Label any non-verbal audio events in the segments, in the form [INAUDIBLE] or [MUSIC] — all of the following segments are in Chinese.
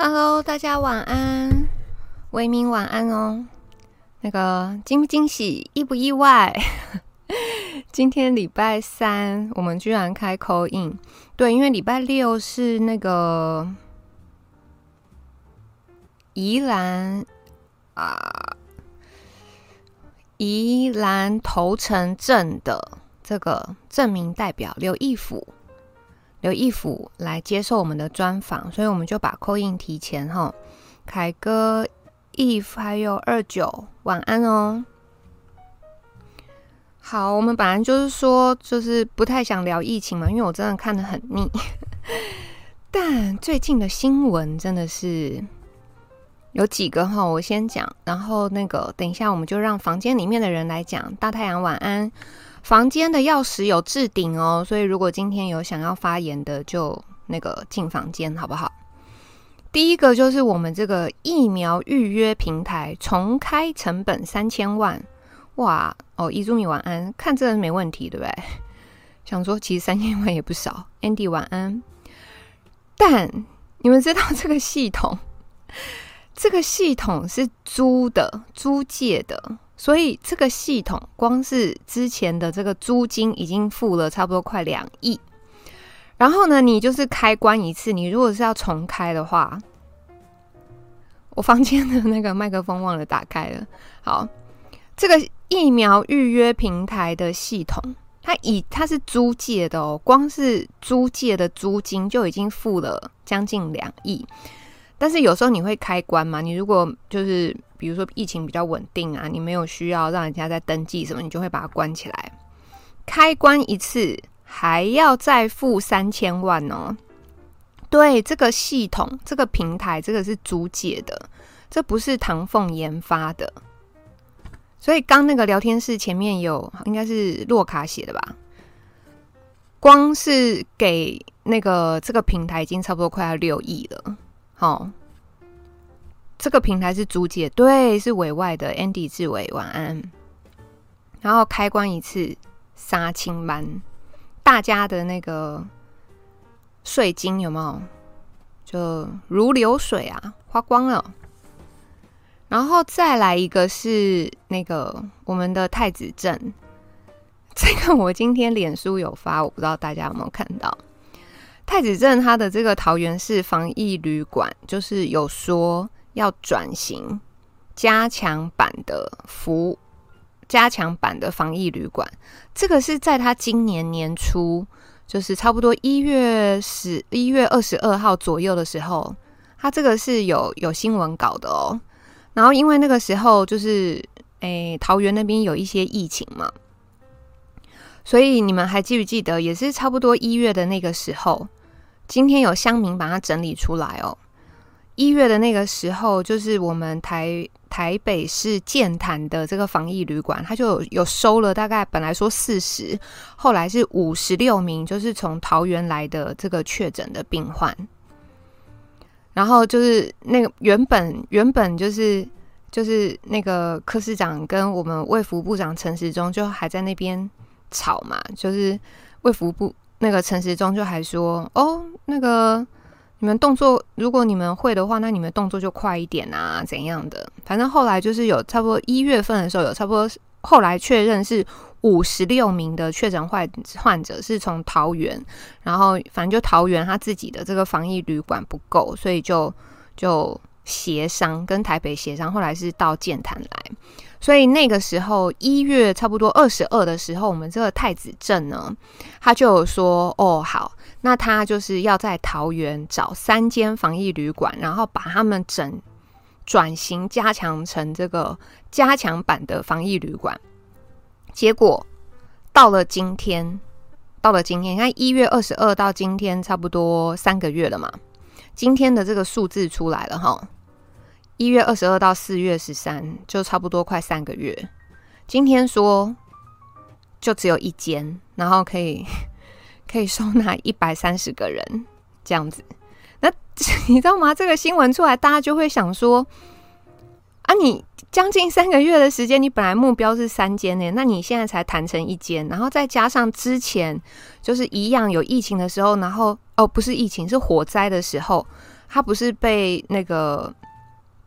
Hello，大家晚安，维明晚安哦。那个惊不惊喜，意不意外？[LAUGHS] 今天礼拜三，我们居然开 call in。对，因为礼拜六是那个宜兰啊，宜兰头城镇的这个镇民代表刘义府。刘义府来接受我们的专访，所以我们就把 call in 提前哈。凯哥、Eve 还有二九，晚安哦。好，我们本来就是说，就是不太想聊疫情嘛，因为我真的看得很腻。[LAUGHS] 但最近的新闻真的是有几个哈，我先讲，然后那个等一下我们就让房间里面的人来讲。大太阳晚安。房间的钥匙有置顶哦，所以如果今天有想要发言的，就那个进房间好不好？第一个就是我们这个疫苗预约平台重开，成本三千万，哇哦！伊珠米晚安，看这没问题对不对？[LAUGHS] 想说其实三千万也不少，Andy 晚安。但你们知道这个系统，这个系统是租的，租借的。所以这个系统光是之前的这个租金已经付了差不多快两亿，然后呢，你就是开关一次，你如果是要重开的话，我房间的那个麦克风忘了打开了。好，这个疫苗预约平台的系统，它以它是租借的哦，光是租借的租金就已经付了将近两亿。但是有时候你会开关嘛？你如果就是比如说疫情比较稳定啊，你没有需要让人家再登记什么，你就会把它关起来。开关一次还要再付三千万哦。对，这个系统、这个平台，这个是租借的，这不是唐凤研发的。所以刚那个聊天室前面有，应该是洛卡写的吧？光是给那个这个平台已经差不多快要六亿了。好，这个平台是租借，对，是委外的。Andy 志伟，晚安。然后开关一次杀青班，大家的那个税金有没有？就如流水啊，花光了。然后再来一个是那个我们的太子镇，这个我今天脸书有发，我不知道大家有没有看到。太子镇它的这个桃园市防疫旅馆，就是有说要转型加强版的服，加强版的防疫旅馆。这个是在他今年年初，就是差不多一月十一月二十二号左右的时候，他这个是有有新闻稿的哦。然后因为那个时候就是，诶，桃园那边有一些疫情嘛，所以你们还记不记得，也是差不多一月的那个时候。今天有乡民把它整理出来哦。一月的那个时候，就是我们台台北市剑潭的这个防疫旅馆，它就有，有收了大概本来说四十，后来是五十六名，就是从桃园来的这个确诊的病患。然后就是那个原本原本就是就是那个科室长跟我们卫福部长陈时中就还在那边吵嘛，就是卫福部。那个陈时中就还说：“哦，那个你们动作，如果你们会的话，那你们动作就快一点啊，怎样的？反正后来就是有差不多一月份的时候，有差不多后来确认是五十六名的确诊患患者是从桃园，然后反正就桃园他自己的这个防疫旅馆不够，所以就就协商跟台北协商，后来是到剑潭来。”所以那个时候一月差不多二十二的时候，我们这个太子镇呢，他就有说哦好，那他就是要在桃园找三间防疫旅馆，然后把他们整转型加强成这个加强版的防疫旅馆。结果到了今天，到了今天，你看一月二十二到今天差不多三个月了嘛，今天的这个数字出来了哈。一月二十二到四月十三，就差不多快三个月。今天说就只有一间，然后可以 [LAUGHS] 可以收纳一百三十个人这样子。那 [LAUGHS] 你知道吗？这个新闻出来，大家就会想说：啊，你将近三个月的时间，你本来目标是三间呢，那你现在才谈成一间，然后再加上之前就是一样有疫情的时候，然后哦不是疫情是火灾的时候。他不是被那个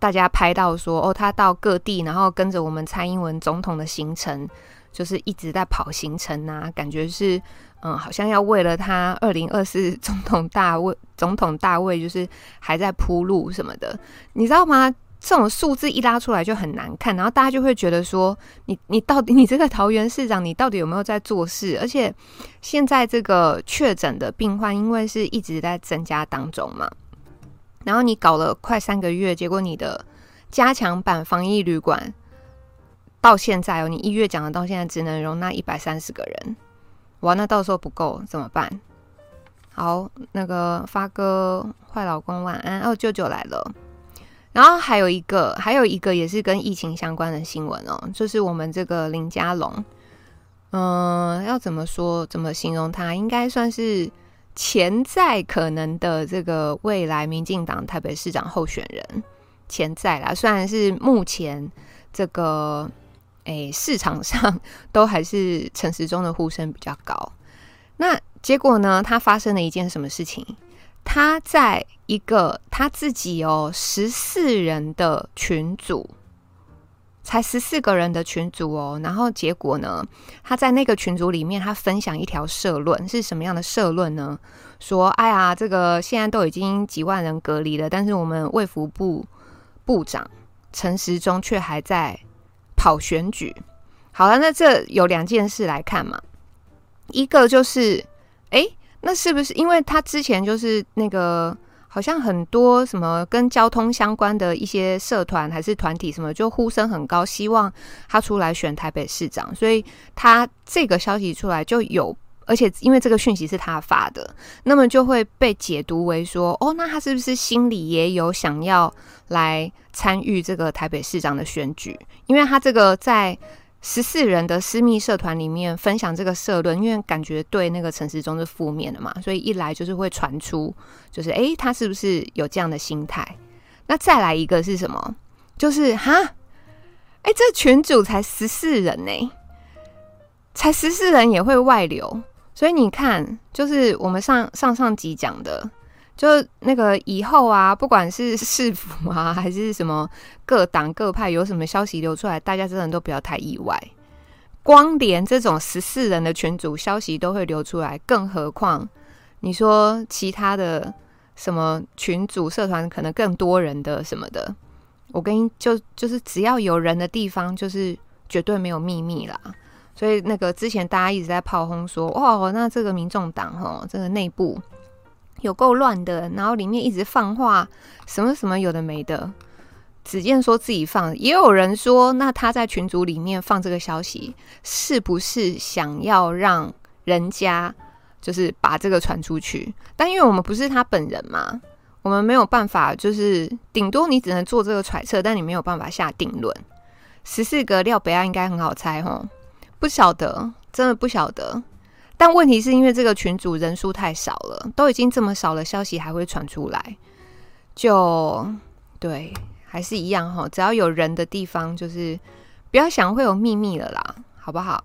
大家拍到说哦，他到各地，然后跟着我们蔡英文总统的行程，就是一直在跑行程啊，感觉是嗯，好像要为了他二零二四总统大位，总统大位就是还在铺路什么的，你知道吗？这种数字一拉出来就很难看，然后大家就会觉得说，你你到底你这个桃园市长，你到底有没有在做事？而且现在这个确诊的病患，因为是一直在增加当中嘛，然后你搞了快三个月，结果你的加强版防疫旅馆到现在哦，你一月讲的到现在只能容纳一百三十个人，哇，那到时候不够怎么办？好，那个发哥坏老公晚安哦，舅舅来了。然后还有一个，还有一个也是跟疫情相关的新闻哦，就是我们这个林家龙，嗯，要怎么说，怎么形容他？应该算是潜在可能的这个未来民进党台北市长候选人，潜在啦。虽然是目前这个诶市场上 [LAUGHS] 都还是陈时中的呼声比较高，那结果呢？他发生了一件什么事情？他在一个他自己哦十四人的群组，才十四个人的群组哦，然后结果呢，他在那个群组里面，他分享一条社论，是什么样的社论呢？说，哎呀，这个现在都已经几万人隔离了，但是我们卫福部部长陈时中却还在跑选举。好了，那这有两件事来看嘛，一个就是，哎。那是不是因为他之前就是那个好像很多什么跟交通相关的一些社团还是团体什么，就呼声很高，希望他出来选台北市长，所以他这个消息出来就有，而且因为这个讯息是他发的，那么就会被解读为说，哦，那他是不是心里也有想要来参与这个台北市长的选举？因为他这个在。十四人的私密社团里面分享这个社论，因为感觉对那个陈时中是负面的嘛，所以一来就是会传出，就是诶，他是不是有这样的心态？那再来一个是什么？就是哈，诶，这群组才十四人呢，才十四人也会外流，所以你看，就是我们上上上集讲的。就那个以后啊，不管是 [LAUGHS] 市府啊，还是什么各党各派，有什么消息流出来，大家真的都不要太意外。光连这种十四人的群组消息都会流出来，更何况你说其他的什么群组社团，可能更多人的什么的。我跟你就就是只要有人的地方，就是绝对没有秘密啦。所以那个之前大家一直在炮轰说，哇，那这个民众党哦，这个内部。有够乱的，然后里面一直放话，什么什么有的没的。只见说自己放，也有人说，那他在群组里面放这个消息，是不是想要让人家就是把这个传出去？但因为我们不是他本人嘛，我们没有办法，就是顶多你只能做这个揣测，但你没有办法下定论。十四个廖北亚应该很好猜齁，不晓得，真的不晓得。但问题是因为这个群组人数太少了，都已经这么少了，消息还会传出来，就对，还是一样哈。只要有人的地方，就是不要想会有秘密了啦，好不好？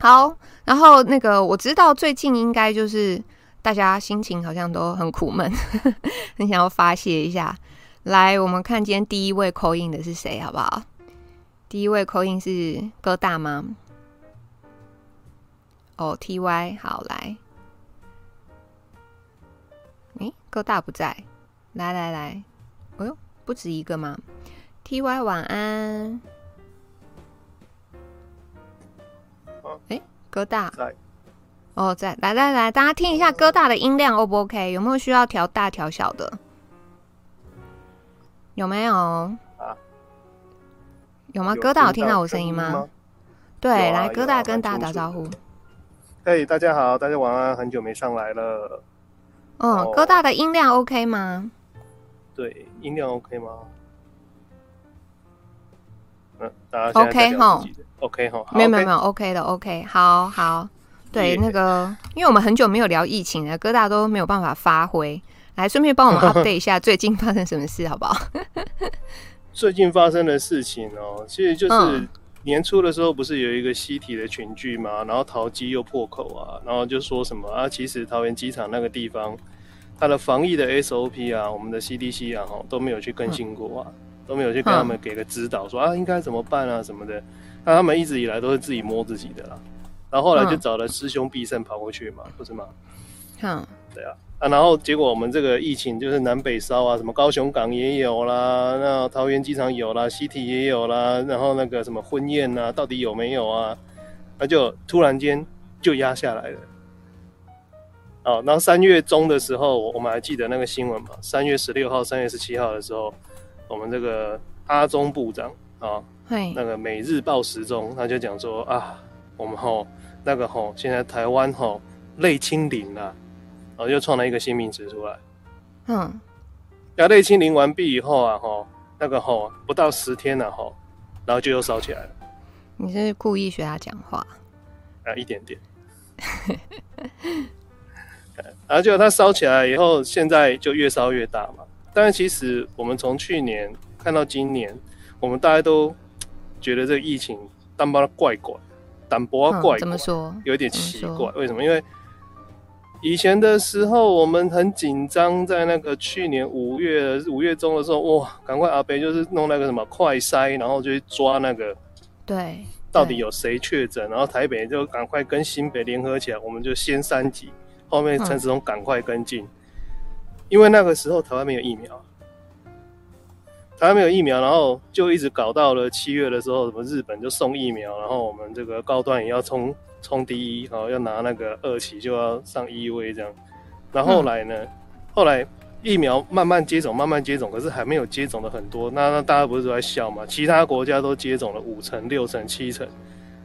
好，然后那个我知道最近应该就是大家心情好像都很苦闷，[LAUGHS] 很想要发泄一下。来，我们看今天第一位 call in 的是谁，好不好？第一位 call in 是哥大吗？哦，T Y 好来，诶，哥大不在，来来来，哎呦，不止一个吗？T Y 晚安，哎，哥大在，哦在，来来来，大家听一下哥大的音量 O 不 OK？有没有需要调大调小的？有没有？啊？有吗？哥大有听到我声音吗？吗对，来哥大跟大家打招呼。嘿，hey, 大家好，大家晚安，很久没上来了。哦，哥大的音量 OK 吗？对，音量 OK 吗？嗯，大家 OK 哈，OK 哈，没有没有没有 OK 的 OK，好好。对，Yeah. 那个，因为我们很久没有聊疫情了，哥大都没有办法发挥。来，顺便帮我们 [LAUGHS] update 一下最近发生什么事，好不好？[LAUGHS] 最近发生的事情哦，其实就是。嗯年初的时候不是有一个西体的群聚嘛？然后桃机又破口啊，然后就说什么啊，其实桃园机场那个地方它的防疫的 SOP 啊，我们的 CDC 啊，哈都没有去更新过啊，嗯、都没有去跟他们给个指导说，说啊应该怎么办啊什么的。那他们一直以来都是自己摸自己的啦，然后后来就找了师兄必胜跑过去嘛，不是吗？嗯，对啊。啊，然后结果我们这个疫情就是南北烧啊，什么高雄港也有啦，那桃园机场有啦，西体也有啦，然后那个什么婚宴啊，到底有没有啊？那就突然间就压下来了。哦，然后三月中的时候，我们还记得那个新闻嘛？三月十六号、三月十七号的时候，我们这个阿中部长啊，嘿那个每日报时中，他就讲说啊，我们吼那个吼，现在台湾吼类清零了。然后又创了一个新名词出来，嗯，要类清零完毕以后啊，吼，那个吼不到十天了，吼，然后就又烧起来了。你是故意学他讲话？啊，一点点。然后结果他烧起来以后，现在就越烧越大嘛。但是其实我们从去年看到今年，我们大家都觉得这个疫情淡薄怪怪，淡薄怪怪，怎么说？有点奇怪，为什么？因为以前的时候，我们很紧张，在那个去年五月五月中的时候，哇，赶快阿北就是弄那个什么快筛，然后就去抓那个，对，到底有谁确诊，然后台北就赶快跟新北联合起来，我们就先三级，后面陈时中赶快跟进，嗯、因为那个时候台湾没有疫苗，台湾没有疫苗，然后就一直搞到了七月的时候，什么日本就送疫苗，然后我们这个高端也要冲。冲第一，好，要拿那个二期就要上 EUA 这样，然后后来呢，嗯、后来疫苗慢慢接种，慢慢接种，可是还没有接种的很多。那那大家不是都在笑嘛？其他国家都接种了五成、六成、七成，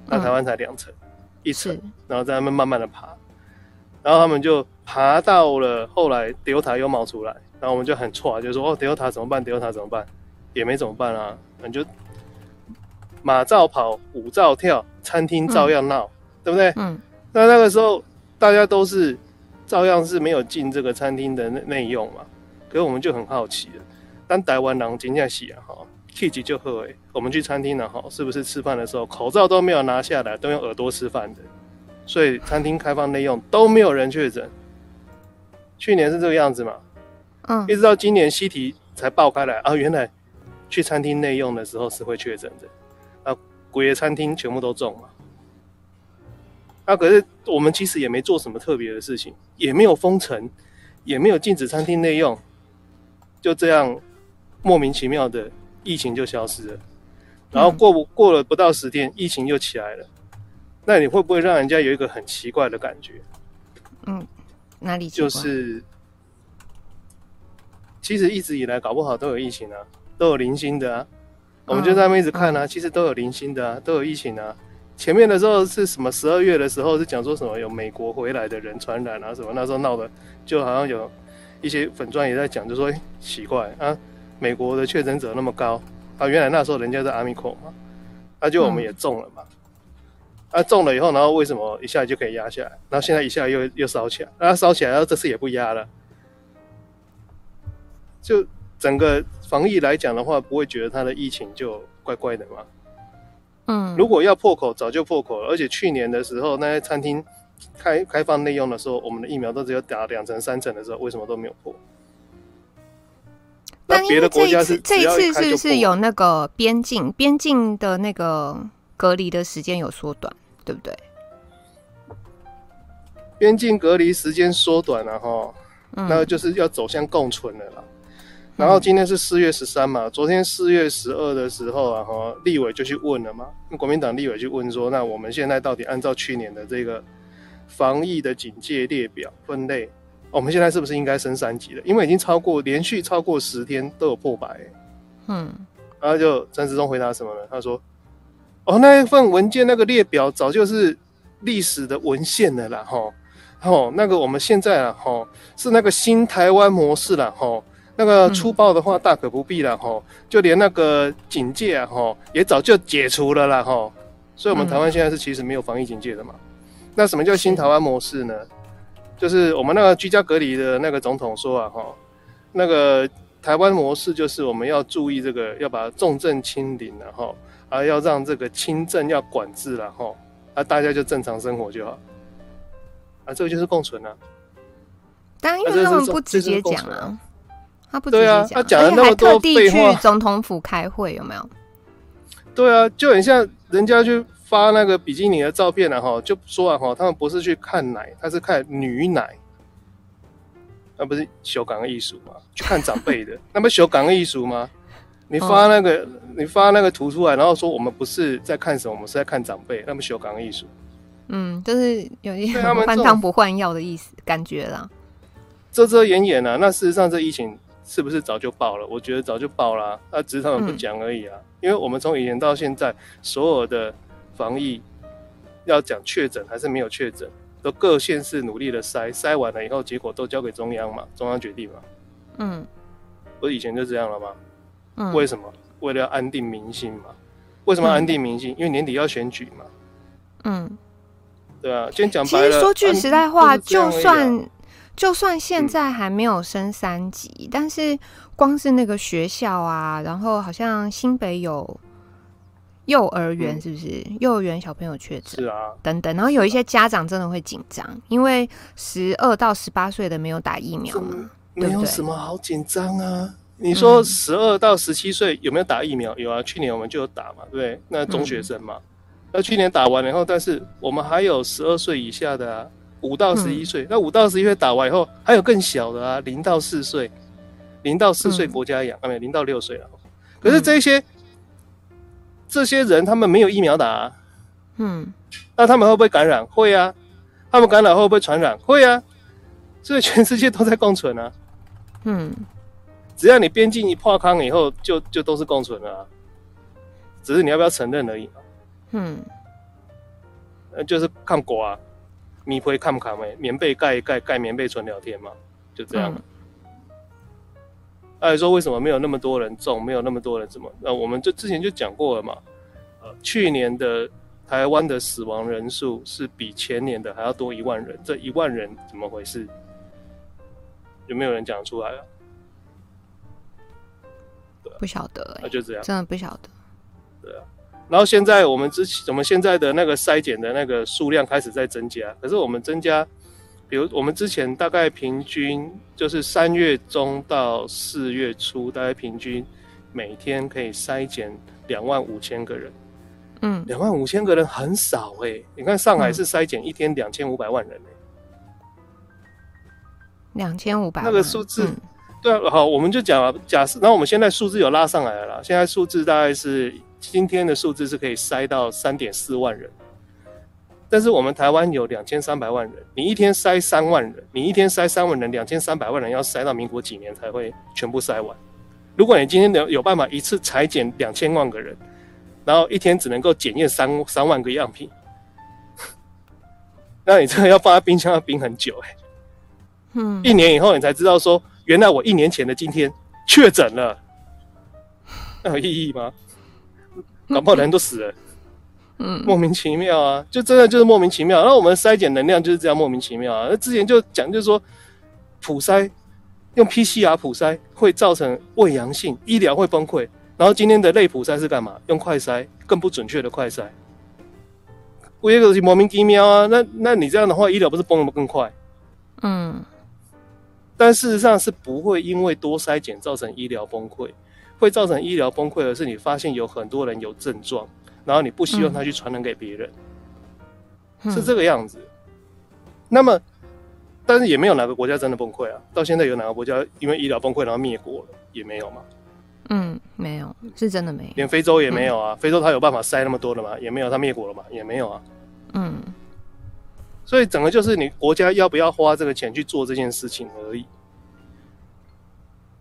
那台湾才两成、嗯、一层，然后在那边慢慢的爬，然后他们就爬到了后来，Delta 又冒出来，然后我们就很错，就说哦，Delta 怎么办？Delta 怎么办？也没怎么办啊，你就马照跑，舞照跳，餐厅照样闹。嗯对不对？嗯，那那个时候大家都是照样是没有进这个餐厅的内内用嘛，可是我们就很好奇了，当台湾人真正是啊哈，气急就喝哎，我们去餐厅了哈，是不是吃饭的时候口罩都没有拿下来，都用耳朵吃饭的？所以餐厅开放内用都没有人确诊，去年是这个样子嘛，嗯，一直到今年西提才爆开来啊，原来去餐厅内用的时候是会确诊的，啊，鬼的餐厅全部都中了。那、啊、可是我们其实也没做什么特别的事情，也没有封城，也没有禁止餐厅内用，就这样莫名其妙的疫情就消失了。然后过不过了不到十天，疫情又起来了。那你会不会让人家有一个很奇怪的感觉？嗯，哪里？就是其实一直以来搞不好都有疫情啊，都有零星的啊。我们就在那边一直看啊，其实都有零星的啊，都有疫情啊。前面的时候是什么？十二月的时候是讲说什么有美国回来的人传染啊什么？那时候闹的就好像有一些粉钻也在讲，就说、欸、奇怪啊，美国的确诊者那么高啊，原来那时候人家在 Omicron 嘛，那、啊、就我们也中了嘛，嗯、啊中了以后，然后为什么一下就可以压下来？然后现在一下又又烧起来，然后烧起来，然后这次也不压了，就整个防疫来讲的话，不会觉得它的疫情就怪怪的吗？嗯，如果要破口，早就破口了。而且去年的时候，那些餐厅开开放内用的时候，我们的疫苗都只有打两成、三成的时候，为什么都没有破？那别的国家是这一次是不是有那个边境边境的那个隔离的时间有缩短，对不对？边境隔离时间缩短了哈，嗯、那就是要走向共存了啦。然后今天是四月十三嘛，昨天四月十二的时候啊，哈，立委就去问了嘛，国民党立委就问说，那我们现在到底按照去年的这个防疫的警戒列表分类，我们现在是不是应该升三级了？因为已经超过连续超过十天都有破百，嗯，然后就陈时中回答什么呢？他说，哦，那一份文件那个列表早就是历史的文献了啦，哈，哦，那个我们现在啊，哈，是那个新台湾模式了，哈。那个粗暴的话大可不必了哈，就连那个警戒啊哈也早就解除了啦哈，所以我们台湾现在是其实没有防疫警戒的嘛。那什么叫新台湾模式呢？就是我们那个居家隔离的那个总统说啊哈，那个台湾模式就是我们要注意这个要把重症清零了吼，啊要让这个轻症要管制了哈，啊大家就正常生活就好，啊这个就是共存了。但因为他们不直接讲啊，他不直接讲，他讲了那么多废话，特地去总统府开会，有没有？对啊，就很像人家去发那个比基尼的照片啊，哈，就说啊，哈，他们不是去看奶，他是看女奶，那不是修港艺术吗？去看长辈的，那不修港艺术吗？你发那个，哦、你发那个图出来，然后说我们不是在看什么，我们是在看长辈，那么修港艺术。嗯，就是有一点换汤不换药的意思，感觉啦。遮遮掩掩啊，那事实上这疫情是不是早就爆了？我觉得早就爆了，啊，那只是他们不讲而已啊。嗯、因为我们从以前到现在，所有的防疫要讲确诊还是没有确诊，都各县市努力的筛，筛完了以后，结果都交给中央嘛，中央决定嘛。嗯，不是以前就这样了吗？嗯，为什么？为了要安定民心嘛。为什么安定民心？嗯、因为年底要选举嘛。嗯。对啊，今天讲白了。其实说句实在话，就算就算现在还没有升三级，嗯、但是光是那个学校啊，然后好像新北有幼儿园，是不是？嗯、幼儿园小朋友确诊，是啊，等等，然后有一些家长真的会紧张，因为十二到十八岁的没有打疫苗嘛，没有什么好紧张啊。你说十二到十七岁有没有打疫苗？有啊，去年我们就有打嘛，对不对？那中学生嘛。嗯那去年打完了以后，但是我们还有十二岁以下的啊，五到十一岁。那五到十一岁打完以后，还有更小的啊，零到四岁，零到四岁国家养，啊没有零到六岁了。可是这些、嗯、这些人他们没有疫苗打，啊，嗯，那他们会不会感染？会啊，他们感染会不会传染？会啊，所以全世界都在共存啊，嗯，只要你边境一破康以后，就就都是共存了，啊，只是你要不要承认而已。嗯，呃，就是看国啊，米灰看不看没？棉被盖一盖，盖棉被纯聊天嘛，就这样。哎、嗯，说为什么没有那么多人中，没有那么多人怎么？那我们就之前就讲过了嘛。呃，去年的台湾的死亡人数是比前年的还要多一万人，这一万人怎么回事？有没有人讲出来啊？不晓得、欸，那就这样，真的不晓得。对啊。然后现在我们之前，我们现在的那个筛检的那个数量开始在增加，可是我们增加，比如我们之前大概平均就是三月中到四月初，大概平均每天可以筛检两万五千个人，嗯，两万五千个人很少哎、欸，你看上海是筛检一天两千五百万人哎、欸，两千五百那个数字。嗯。对啊，好，我们就讲啊，假设，然后我们现在数字有拉上来了啦，现在数字大概是今天的数字是可以塞到三点四万人，但是我们台湾有两千三百万人，你一天塞三万人，你一天塞三万人，两千三百万人要塞到民国几年才会全部塞完？如果你今天有有办法一次采检两千万个人，然后一天只能够检验三三万个样品，[LAUGHS] 那你这个要放在冰箱要冰很久哎、欸，嗯，一年以后你才知道说。原来我一年前的今天确诊了，那有意义吗？[LAUGHS] 搞不好人都死了，嗯，莫名其妙啊，就真的就是莫名其妙。那我们筛检能量就是这样莫名其妙啊。那之前就讲就是说，普筛用 PCR 普筛会造成胃阳性，医疗会崩溃。然后今天的类普筛是干嘛？用快筛更不准确的快筛，我一个是莫名其妙啊。那那你这样的话，医疗不是崩的更快？嗯。但事实上是不会因为多筛检造成医疗崩溃，会造成医疗崩溃的是你发现有很多人有症状，然后你不希望他去传染给别人，嗯、是这个样子。那么，但是也没有哪个国家真的崩溃啊！到现在有哪个国家因为医疗崩溃然后灭国了？也没有吗？嗯，没有，是真的没有。连非洲也没有啊！嗯、非洲他有办法塞那么多的吗？也没有，他灭国了嘛？也没有啊。嗯。所以整个就是你国家要不要花这个钱去做这件事情而已。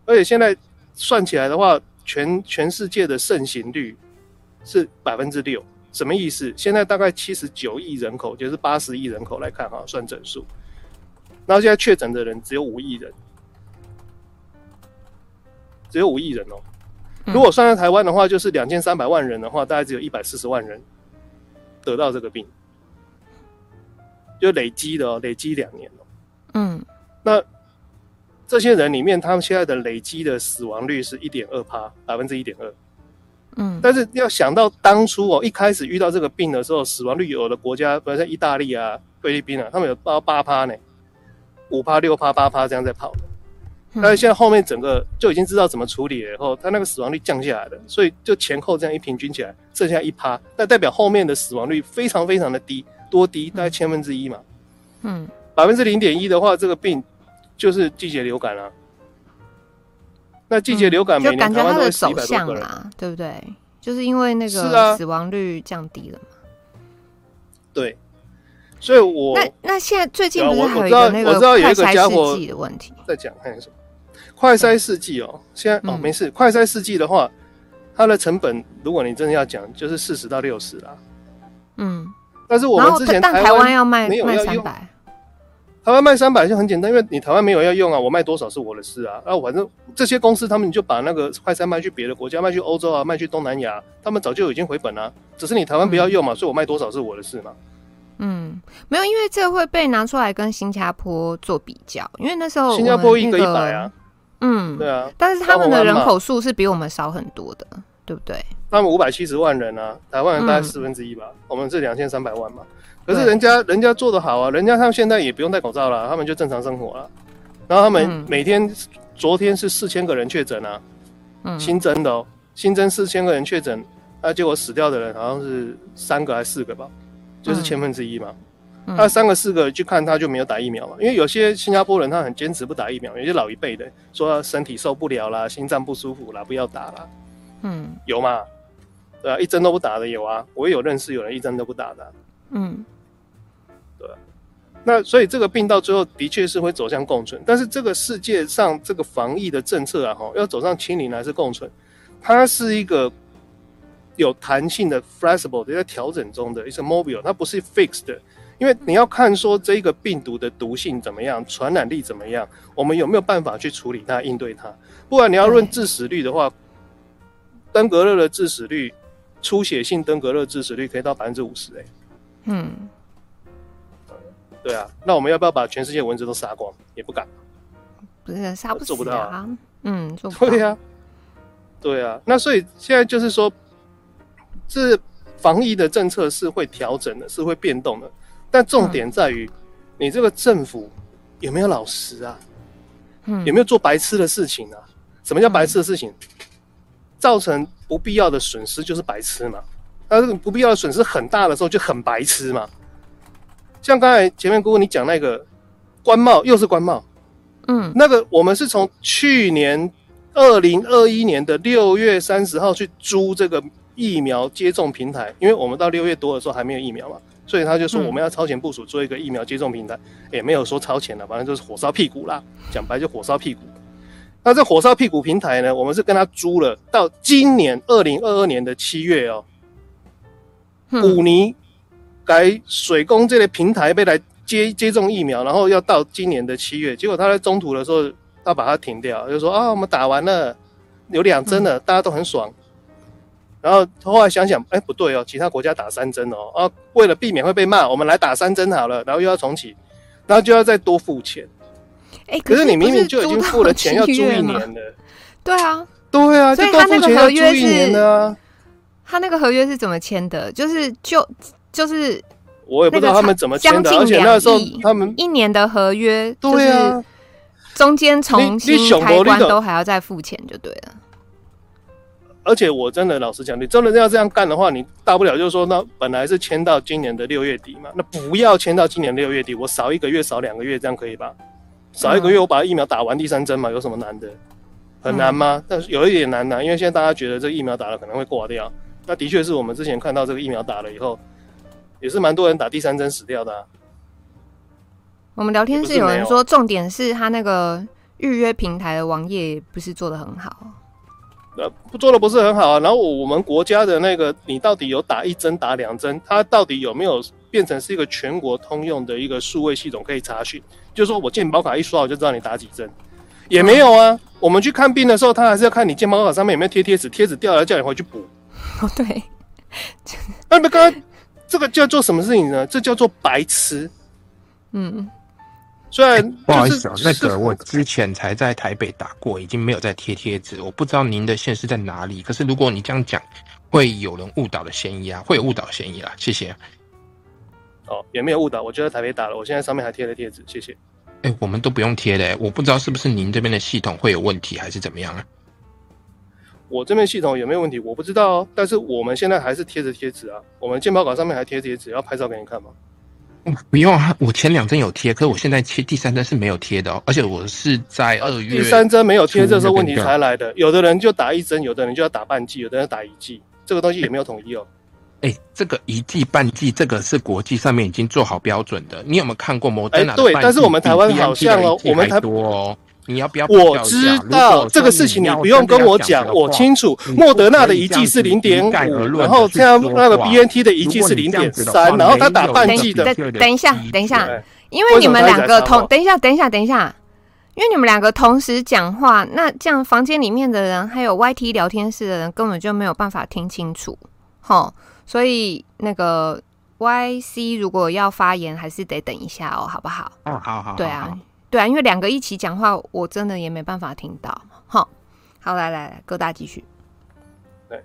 而且现在算起来的话，全全世界的盛行率是百分之六，什么意思？现在大概七十九亿人口，就是八十亿人口来看哈，算整数。然后现在确诊的人只有五亿人，只有五亿人哦。如果算在台湾的话，就是两千三百万人的话，大概只有一百四十万人得到这个病。就累积的哦，累积两年哦。嗯，那这些人里面，他们现在的累积的死亡率是一点二趴，百分之一点二。嗯，但是要想到当初哦，一开始遇到这个病的时候，死亡率有的国家，比如像意大利啊、菲律宾啊，他们有到八趴呢。五趴、六趴、八趴这样在跑的。但是现在后面整个就已经知道怎么处理了以后，他那个死亡率降下来了，所以就前后这样一平均起来，剩下一趴，那代表后面的死亡率非常非常的低，多低？大概千分之一嘛。嗯，百分之零点一的话，这个病就是季节流感啊。那季节流感每年台湾都会死一百多个人，对不对？就是因为那个死亡率降低了嘛。对，所以我那那现在最近不是还有一个那个快筛试剂的问题，在讲看有什么？快筛试剂哦，现在、嗯、哦没事。快筛试剂的话，它的成本，如果你真的要讲，就是四十到六十啦。嗯，但是我们之前台湾要卖卖三百，台湾卖三百就很简单，因为你台湾没有要用啊，我卖多少是我的事啊。啊，反正这些公司他们就把那个快餐卖去别的国家，卖去欧洲啊，卖去东南亚，他们早就已经回本了，只是你台湾不要用嘛，嗯、所以我卖多少是我的事嘛。嗯，没有，因为这会被拿出来跟新加坡做比较，因为那时候、那个、新加坡一个一百啊。嗯，对啊，但是他们的人口数是比我们少很多的，对不对？他们五百七十万人啊，台湾人大概四分之一吧，嗯、我们是两千三百万嘛。可是人家人家做的好啊，人家他们现在也不用戴口罩了，他们就正常生活了。然后他们每天，嗯、昨天是四千个人确诊啊，嗯，新增的哦，新增四千个人确诊，那结果死掉的人好像是三个还是四个吧，就是千分之一嘛。嗯他三个四个去看他就没有打疫苗嘛，因为有些新加坡人他很坚持不打疫苗，有些老一辈的说身体受不了啦，心脏不舒服啦，不要打啦。嗯，有嘛？对啊，一针都不打的有啊，我也有认识有人一针都不打的。嗯，对。那所以这个病到最后的确是会走向共存，但是这个世界上这个防疫的政策啊，哈，要走上清零还是共存，它是一个有弹性的 flexible 的在调整中的，一个 mobile，它不是 fixed。因为你要看说这个病毒的毒性怎么样，传染力怎么样，我们有没有办法去处理它、应对它？不然你要论致死率的话，登革热的致死率，出血性登革热致死率可以到百分之五十，哎，嗯，对啊，那我们要不要把全世界蚊子都杀光？也不敢，不是杀不死、啊、做不到啊，嗯，做不到对呀、啊，对啊，那所以现在就是说，这防疫的政策是会调整的，是会变动的。但重点在于，你这个政府有没有老实啊？嗯，有没有做白痴的事情啊？什么叫白痴的事情？造成不必要的损失就是白痴嘛。那这个不必要的损失很大的时候就很白痴嘛。像刚才前面姑姑你讲那个官帽，又是官帽，嗯，那个我们是从去年二零二一年的六月三十号去租这个疫苗接种平台，因为我们到六月多的时候还没有疫苗嘛。所以他就说我们要超前部署做一个疫苗接种平台，也、嗯欸、没有说超前了，反正就是火烧屁股啦。讲白就火烧屁股。那这火烧屁股平台呢，我们是跟他租了到今年二零二二年的七月哦、喔。古尼改水工这类平台被来接接种疫苗，然后要到今年的七月，结果他在中途的时候要把它停掉，就说啊我们打完了，有两针了，大家都很爽。然后后来想想，哎，不对哦，其他国家打三针哦，啊，为了避免会被骂，我们来打三针好了，然后又要重启，然后就要再多付钱。哎，可是你明明就已经付了钱，要租一年了。对啊，对啊，所以他那个合约是，他那个合约是怎么签的？就是就就是，我也不知道他们怎么签的，而且那时候他们一年的合约，对啊，中间重新开关都还要再付钱，就对了。而且我真的老实讲，你真的要这样干的话，你大不了就是说，那本来是签到今年的六月底嘛，那不要签到今年六月底，我少一个月，少两个月，这样可以吧？少一个月，我把疫苗打完第三针嘛，有什么难的？很难吗？但是有一点难呐，因为现在大家觉得这个疫苗打了可能会挂掉，那的确是我们之前看到这个疫苗打了以后，也是蛮多人打第三针死掉的啊。我们聊天室有人说，重点是他那个预约平台的网页不是做的很好。呃，做的不是很好啊。然后我们国家的那个，你到底有打一针、打两针，它到底有没有变成是一个全国通用的一个数位系统可以查询？就是说我健保卡一刷，我就知道你打几针，也没有啊。我们去看病的时候，他还是要看你健保卡上面有没有贴贴纸，贴纸掉了叫你回去补。[LAUGHS] 哦，对。那么刚刚这个叫做什么事情呢？这叫做白痴。嗯。虽然、就是欸、不好意思啊，那个我之前才在台北打过，已经没有再贴贴纸。我不知道您的县是在哪里，可是如果你这样讲，会有人误导的嫌疑啊，会有误导嫌疑啊。谢谢。哦，也没有误导，我就在台北打了，我现在上面还贴了贴纸，谢谢。哎、欸，我们都不用贴的，我不知道是不是您这边的系统会有问题，还是怎么样啊？我这边系统有没有问题？我不知道哦。但是我们现在还是贴着贴纸啊，我们健保卡上面还贴贴纸，要拍照给你看吗？不用啊，我前两针有贴，可是我现在贴第三针是没有贴的哦，而且我是在二月。第三针没有贴，这时候问题才来的。有的人就打一针，有的人就要打半剂，有的人打一剂，这个东西也没有统一哦。哎、欸，这个一剂半剂，这个是国际上面已经做好标准的。你有没有看过摩登纳？对，但是我们台湾好像哦，我们台多哦。你要不要？我知道这个事情，你不用跟我讲，我清楚。莫德纳的一剂是零点五，然后这样那个 BNT 的一剂是零点三，然后他打半剂的。等一下，等一下，因为你们两个同，等一下，等一下，等一下，因为你们两个同时讲话，那这样房间里面的人还有 YT 聊天室的人根本就没有办法听清楚，齁，所以那个 YC 如果要发言，还是得等一下哦，好不好？哦，好好，对啊。对啊，因为两个一起讲话，我真的也没办法听到。好，好，来来来，各大继续。对，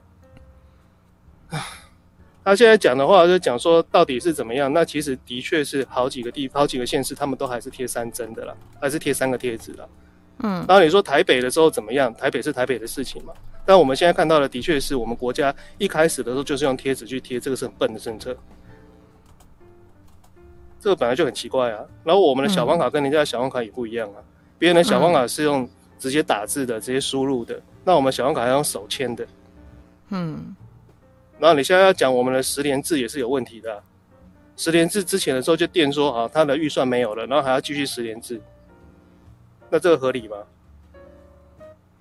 他现在讲的话就讲说到底是怎么样？那其实的确是好几个地、好几个县市，他们都还是贴三针的啦，还是贴三个贴纸啦。嗯，然后你说台北的时候怎么样？台北是台北的事情嘛。但我们现在看到的，的确是我们国家一开始的时候就是用贴纸去贴，这个是很笨的政策。这个本来就很奇怪啊，然后我们的小方卡跟人家的小方卡也不一样啊。别人的小方卡是用直接打字的，直接输入的，那我们小方卡要用手签的。嗯，然后你现在要讲我们的十连制也是有问题的啊。实联制之前的时候就电说啊，他的预算没有了，然后还要继续十连制，那这个合理吗？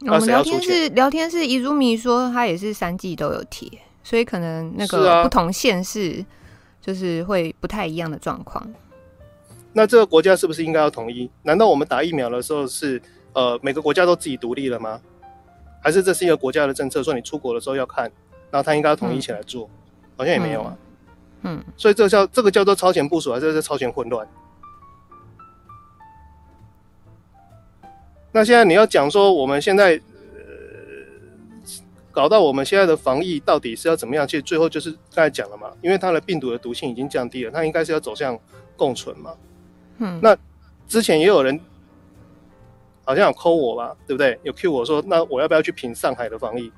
我们聊天是聊天是，伊如米说他也是三季都有贴，所以可能那个不同县市。就是会不太一样的状况。那这个国家是不是应该要统一？难道我们打疫苗的时候是呃每个国家都自己独立了吗？还是这是一个国家的政策，说你出国的时候要看，然后他应该要统一起来做？嗯、好像也没有啊。嗯。嗯，所以这个叫这个叫做超前部署，还是是超前混乱？那现在你要讲说我们现在。搞到我们现在的防疫到底是要怎么样？其实最后就是刚才讲了嘛，因为它的病毒的毒性已经降低了，它应该是要走向共存嘛。嗯，那之前也有人好像有 call 我吧，对不对？有 cue 我说，那我要不要去评上海的防疫？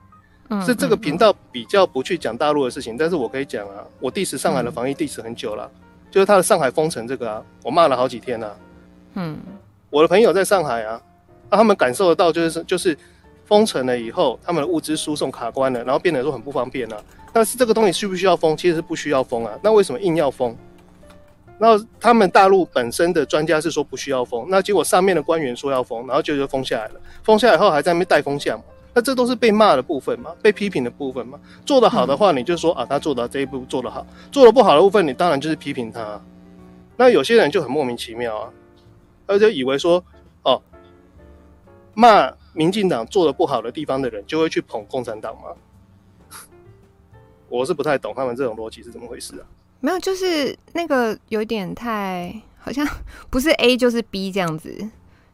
嗯，是这个频道比较不去讲大陆的事情，但是我可以讲啊，我 diss 上海的防疫 diss 很久了，就是他的上海封城这个啊，我骂了好几天了。嗯，我的朋友在上海啊，那他们感受得到就是就是。封城了以后，他们的物资输送卡关了，然后变得说很不方便了、啊。但是这个东西需不需要封？其实是不需要封啊。那为什么硬要封？那他们大陆本身的专家是说不需要封，那结果上面的官员说要封，然后就就封下来了。封下来后还在那边带风向嘛？那这都是被骂的部分嘛？被批评的部分嘛？做得好的话，你就说啊，他做到这一步做得好；做得不好的部分，你当然就是批评他。那有些人就很莫名其妙啊，他就以为说哦，骂。民进党做的不好的地方的人，就会去捧共产党吗？[LAUGHS] 我是不太懂他们这种逻辑是怎么回事啊？没有，就是那个有点太好像不是 A 就是 B 这样子，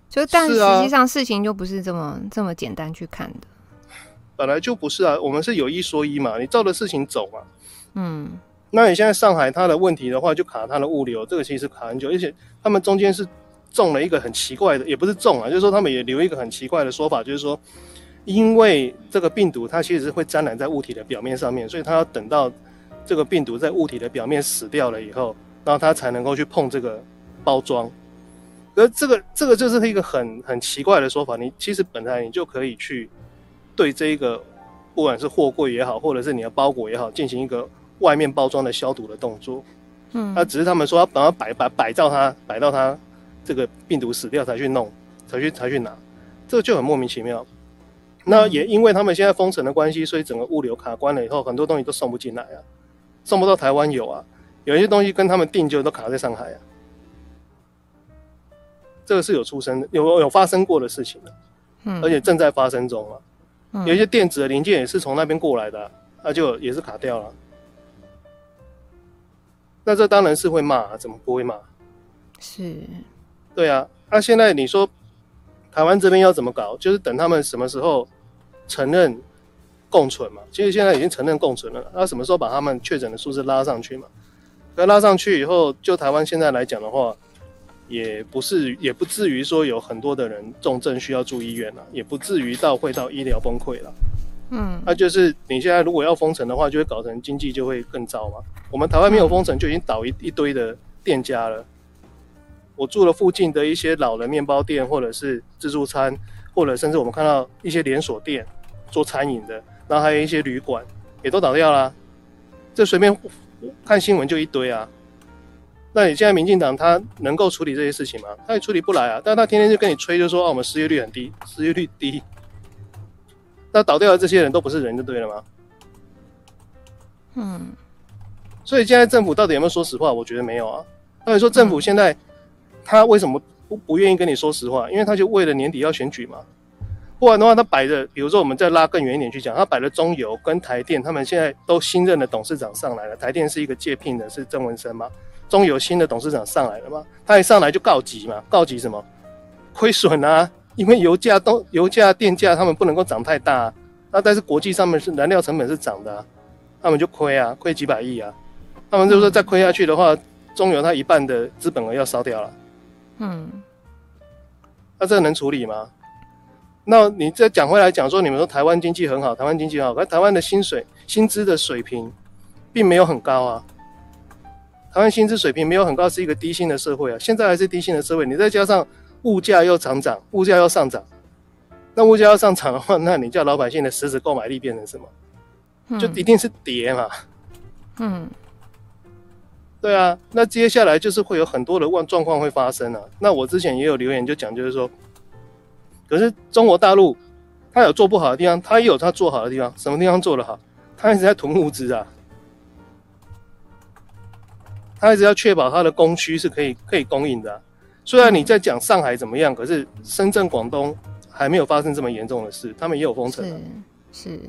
就但实际上事情就不是这么、啊、这么简单去看的。本来就不是啊，我们是有一说一嘛，你照着事情走嘛。嗯，那你现在上海它的问题的话，就卡它的物流，这个其实卡很久，而且他们中间是。中了一个很奇怪的，也不是中啊，就是说他们也留一个很奇怪的说法，就是说，因为这个病毒它其实是会沾染在物体的表面上面，所以它要等到这个病毒在物体的表面死掉了以后，然后它才能够去碰这个包装。而这个这个就是一个很很奇怪的说法。你其实本来你就可以去对这一个不管是货柜也好，或者是你的包裹也好，进行一个外面包装的消毒的动作。嗯，那只是他们说要把它摆摆摆到它摆到它。这个病毒死掉才去弄，才去才去拿，这个就很莫名其妙。那也因为他们现在封城的关系，所以整个物流卡关了以后，很多东西都送不进来啊，送不到台湾有啊，有一些东西跟他们订就都卡在上海啊。这个是有出生的，有有发生过的事情的，嗯，而且正在发生中啊。有一些电子的零件也是从那边过来的啊，那就也是卡掉了。那这当然是会骂啊，怎么不会骂？是。对啊，那、现在你说台湾这边要怎么搞？就是等他们什么时候承认共存嘛？其实现在已经承认共存了，那什么时候把他们确诊的数字拉上去嘛？那拉上去以后，就台湾现在来讲的话，也不是也不至于说有很多的人重症需要住医院了，也不至于到会到医疗崩溃了。嗯，那就是你现在如果要封城的话，就会搞成经济就会更糟嘛。我们台湾没有封城，就已经倒一一堆的店家了。我住了附近的一些老的面包店，或者是自助餐，或者甚至我们看到一些连锁店做餐饮的，然后还有一些旅馆也都倒掉了。这随便看新闻就一堆啊。那你现在民进党他能够处理这些事情吗？他也处理不来啊。但他天天就跟你吹，就说啊，我们失业率很低，失业率低。那倒掉的这些人都不是人就对了吗？嗯，所以现在政府到底有没有说实话？我觉得没有啊。那你说政府现在他为什么不不愿意跟你说实话？因为他就为了年底要选举嘛。不然的话，他摆着，比如说我们再拉更远一点去讲，他摆了中油跟台电，他们现在都新任的董事长上来了。台电是一个借聘的，是郑文生嘛？中油新的董事长上来了嘛？他一上来就告急嘛？告急什么？亏损啊！因为油价都油价电价他们不能够涨太大，啊，那但是国际上面是燃料成本是涨的，啊，他们就亏啊，亏几百亿啊，他们就说再亏下去的话，中油它一半的资本额要烧掉了，嗯，那这个能处理吗？那你再讲回来讲说，你们说台湾经济很好，台湾经济很好，可是台湾的薪水薪资的水平并没有很高啊，台湾薪资水平没有很高，是一个低薪的社会啊，现在还是低薪的社会，你再加上。物价又涨涨，物价又上涨，那物价要上涨的话，那你叫老百姓的实质购买力变成什么？嗯、就一定是跌嘛。嗯，对啊，那接下来就是会有很多的状状况会发生啊。那我之前也有留言就讲，就是说，可是中国大陆它有做不好的地方，它也有它做好的地方。什么地方做得好？它一直在囤物资啊，它一直要确保它的供需是可以可以供应的、啊。虽然你在讲上海怎么样，可是深圳、广东还没有发生这么严重的事，他们也有封城啊。是。是。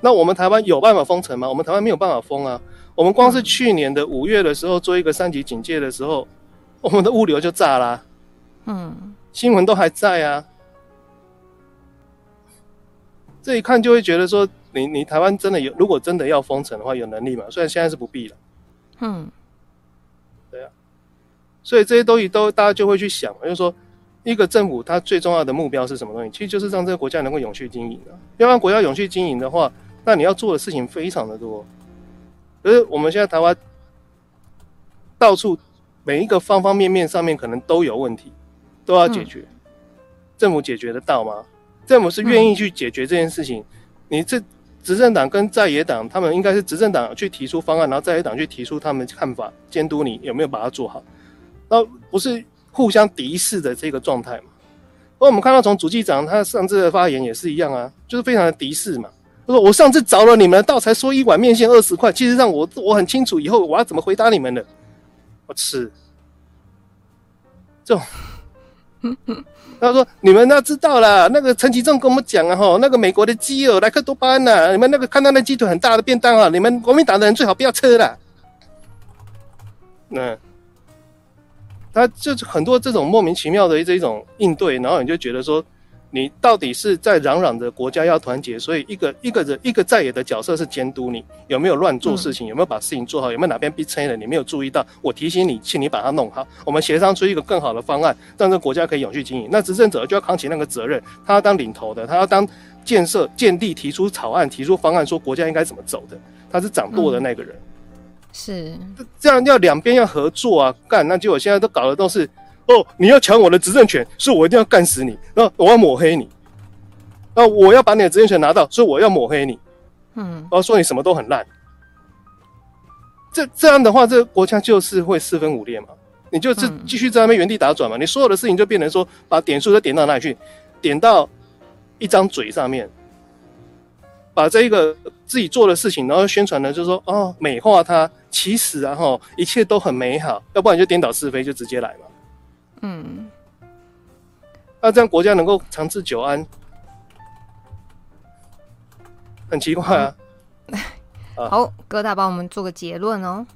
那我们台湾有办法封城吗？我们台湾没有办法封啊。我们光是去年的五月的时候做一个三级警戒的时候，我们的物流就炸啦。嗯。新闻都还在啊。这一看就会觉得说，你你台湾真的有，如果真的要封城的话，有能力嘛？虽然现在是不必了。嗯。对啊所以这些东西都大家就会去想，就是说，一个政府它最重要的目标是什么东西？其实就是让这个国家能够永续经营的。要让国家永续经营的话，那你要做的事情非常的多。可是我们现在台湾到处每一个方方面面上面可能都有问题，都要解决。嗯、政府解决得到吗？政府是愿意去解决这件事情？嗯、你这执政党跟在野党，他们应该是执政党去提出方案，然后在野党去提出他们看法，监督你有没有把它做好。那不是互相敌视的这个状态嘛？而我们看到从主计长他上次的发言也是一样啊，就是非常的敌视嘛。他说：“我上次找了你们的道，才说一碗面线二十块，其实让我我很清楚以后我要怎么回答你们的。”我吃这种，[LAUGHS] 他说：“你们要知道啦，那个陈其正跟我们讲啊，哈，那个美国的鸡哦，莱克多巴胺呐，你们那个看到那鸡腿很大的便当啊，你们国民党的人最好不要吃了。”那。他就是很多这种莫名其妙的这一种应对，然后你就觉得说，你到底是在嚷嚷着国家要团结，所以一个一个人一个在野的角色是监督你有没有乱做事情，有没有把事情做好，有没有哪边逼车了，你没有注意到，我提醒你，请你把它弄好，我们协商出一个更好的方案，让这个国家可以永续经营。那执政者就要扛起那个责任，他要当领头的，他要当建设建立提出草案、提出方案，说国家应该怎么走的，他是掌舵的那个人。嗯是这样，要两边要合作啊，干，那结果现在都搞的都是，哦，你要抢我的执政权，所以我一定要干死你，那我要抹黑你，那我要把你的执政权拿到，所以我要抹黑你，嗯，然后说你什么都很烂，这这样的话，这个国家就是会四分五裂嘛，你就是继续在那边原地打转嘛，你所有的事情就变成说，把点数都点到哪里去，点到一张嘴上面。把这一个自己做的事情，然后宣传呢，就是说哦，美化它，其实啊哈，一切都很美好，要不然就颠倒是非，就直接来嘛。嗯，那这样国家能够长治久安，很奇怪啊。嗯、[LAUGHS] 好，哥大帮我们做个结论哦。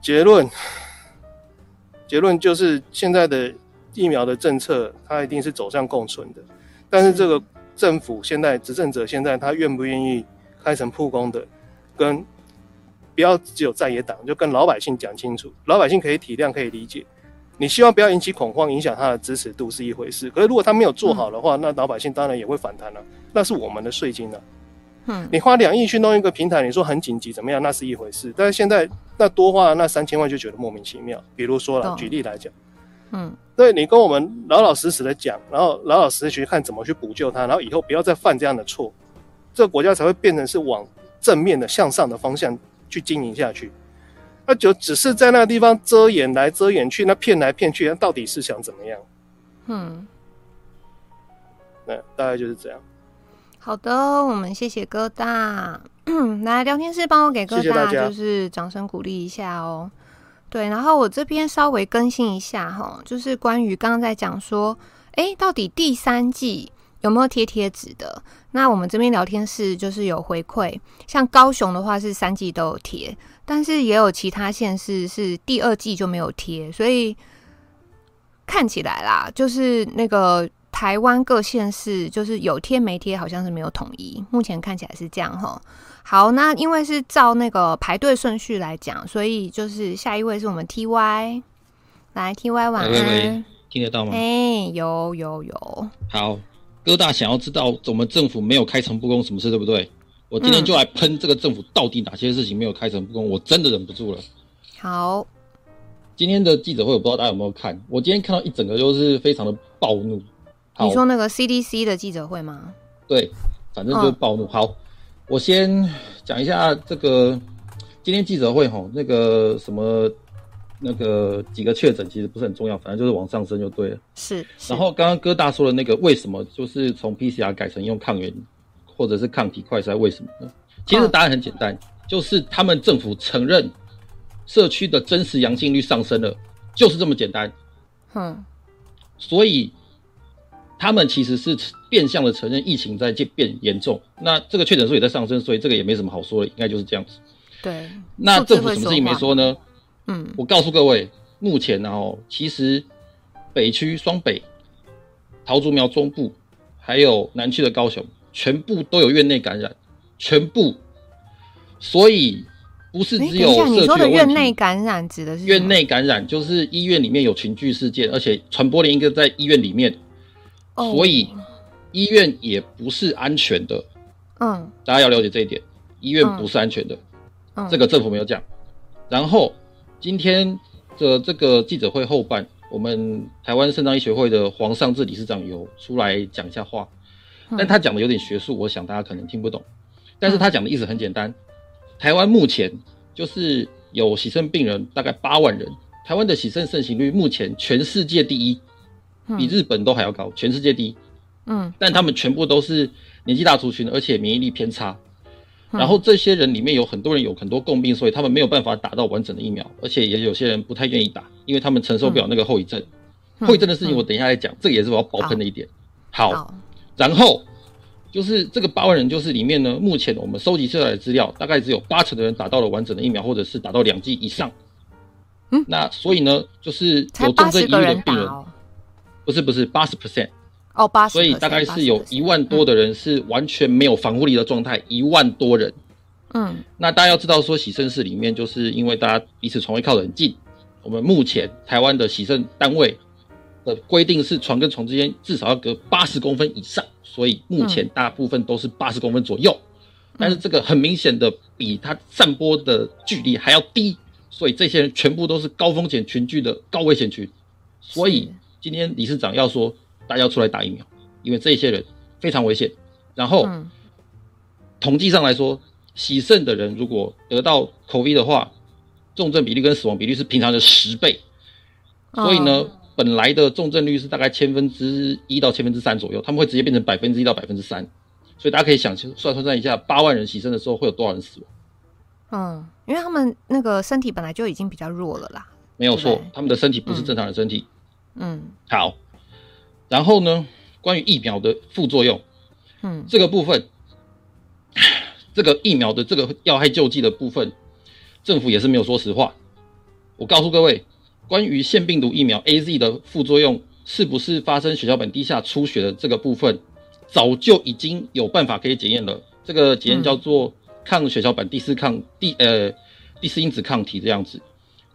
结论，结论就是现在的疫苗的政策，它一定是走向共存的，但是这个。政府现在执政者现在他愿不愿意开诚布公的跟不要只有在野党，就跟老百姓讲清楚，老百姓可以体谅可以理解，你希望不要引起恐慌，影响他的支持度是一回事。可是如果他没有做好的话，嗯、那老百姓当然也会反弹了、啊。那是我们的税金了、啊。嗯，你花两亿去弄一个平台，你说很紧急怎么样？那是一回事。但是现在那多花那三千万就觉得莫名其妙。比如说了，举例来讲，嗯，对你跟我们老老实实的讲，然后老老实实去看怎么去补救它，然后以后不要再犯这样的错，这个国家才会变成是往正面的向上的方向去经营下去。那就只是在那个地方遮掩来遮掩去，那骗来骗去，那到底是想怎么样？嗯，那大概就是这样。好的，我们谢谢哥大。[CLEARS THROAT] 来聊天室帮我给哥大就是掌声鼓励一下哦。对，然后我这边稍微更新一下哈，就是关于刚刚在讲说，哎，到底第三季有没有贴贴纸的？那我们这边聊天室就是有回馈，像高雄的话是三季都有贴，但是也有其他县市是第二季就没有贴，所以看起来啦，就是那个。台湾各县市就是有贴没贴，好像是没有统一。目前看起来是这样哈。好，那因为是照那个排队顺序来讲，所以就是下一位是我们 TY，来 TY 晚安，喂喂喂，听得到吗？哎、欸，有有有。好，哥大想要知道我们政府没有开诚布公什么事，对不对？我今天就来喷这个政府到底哪些事情没有开诚布公，我真的忍不住了。好，今天的记者会我不知道大家有没有看，我今天看到一整个就是非常的暴怒。你说那个 CDC 的记者会吗？对，反正就是暴怒。哦、好，我先讲一下这个今天记者会吼，那个什么那个几个确诊其实不是很重要，反正就是往上升就对了。是。是，然后刚刚哥大说的那个为什么就是从 PCR 改成用抗原或者是抗体快筛，为什么呢？其实答案很简单，哦、就是他们政府承认社区的真实阳性率上升了，就是这么简单。嗯。所以。他们其实是变相的承认疫情在变严重，那这个确诊数也在上升，所以这个也没什么好说的，应该就是这样子。对，那政府什么事情没说呢？嗯，我告诉各位，目前呢，哦，其实北区双北、桃竹苗中部，还有南区的高雄，全部都有院内感染，全部。所以不是只有社区的问题。你说的院内感染指的是院内感染，就是医院里面有群聚事件，而且传播链一个在医院里面。所以医院也不是安全的，嗯，大家要了解这一点，医院不是安全的，嗯，这个政府没有讲。然后今天的这个记者会后半，我们台湾肾脏医学会的黄尚志理事长有出来讲一下话，但他讲的有点学术，我想大家可能听不懂。但是他讲的意思很简单，台湾目前就是有洗肾病人大概八万人，台湾的洗肾盛行率目前全世界第一。比日本都还要高，全世界第一。嗯，但他们全部都是年纪大族群，而且免疫力偏差。然后这些人里面有很多人有很多共病，所以他们没有办法打到完整的疫苗，而且也有些人不太愿意打，因为他们承受不了那个后遗症。后遗症的事情我等一下再讲，这个也是我要爆喷的一点。好，然后就是这个八万人，就是里面呢，目前我们收集出来的资料，大概只有八成的人打到了完整的疫苗，或者是打到两剂以上。嗯，那所以呢，就是有重症疑虑的病人。不是不是八十 percent 哦，八十，所以大概是有一万多的人是完全没有防护力的状态，一万多人。嗯，那大家要知道说，洗肾室里面就是因为大家彼此床位靠得很近，我们目前台湾的洗肾单位的规定是床跟床之间至少要隔八十公分以上，所以目前大部分都是八十公分左右。但是这个很明显的比它散播的距离还要低，所以这些人全部都是高风险群聚的高危险群，所以。今天理事长要说，大家要出来打疫苗，因为这些人非常危险。然后，嗯、统计上来说，洗肾的人如果得到 COVID 的话，重症比例跟死亡比例是平常的十倍。哦、所以呢，本来的重症率是大概千分之一到千分之三左右，他们会直接变成百分之一到百分之三。所以大家可以想算算算一下，八万人牺牲的时候会有多少人死亡？嗯，因为他们那个身体本来就已经比较弱了啦。没有错，他们的身体不是正常的身体。嗯嗯，好，然后呢，关于疫苗的副作用，嗯，这个部分，[SIGHS] 这个疫苗的这个要害救济的部分，政府也是没有说实话。我告诉各位，关于腺病毒疫苗 AZ 的副作用是不是发生血小板低下出血的这个部分，早就已经有办法可以检验了。这个检验叫做抗血小板第四抗第呃第四因子抗体这样子。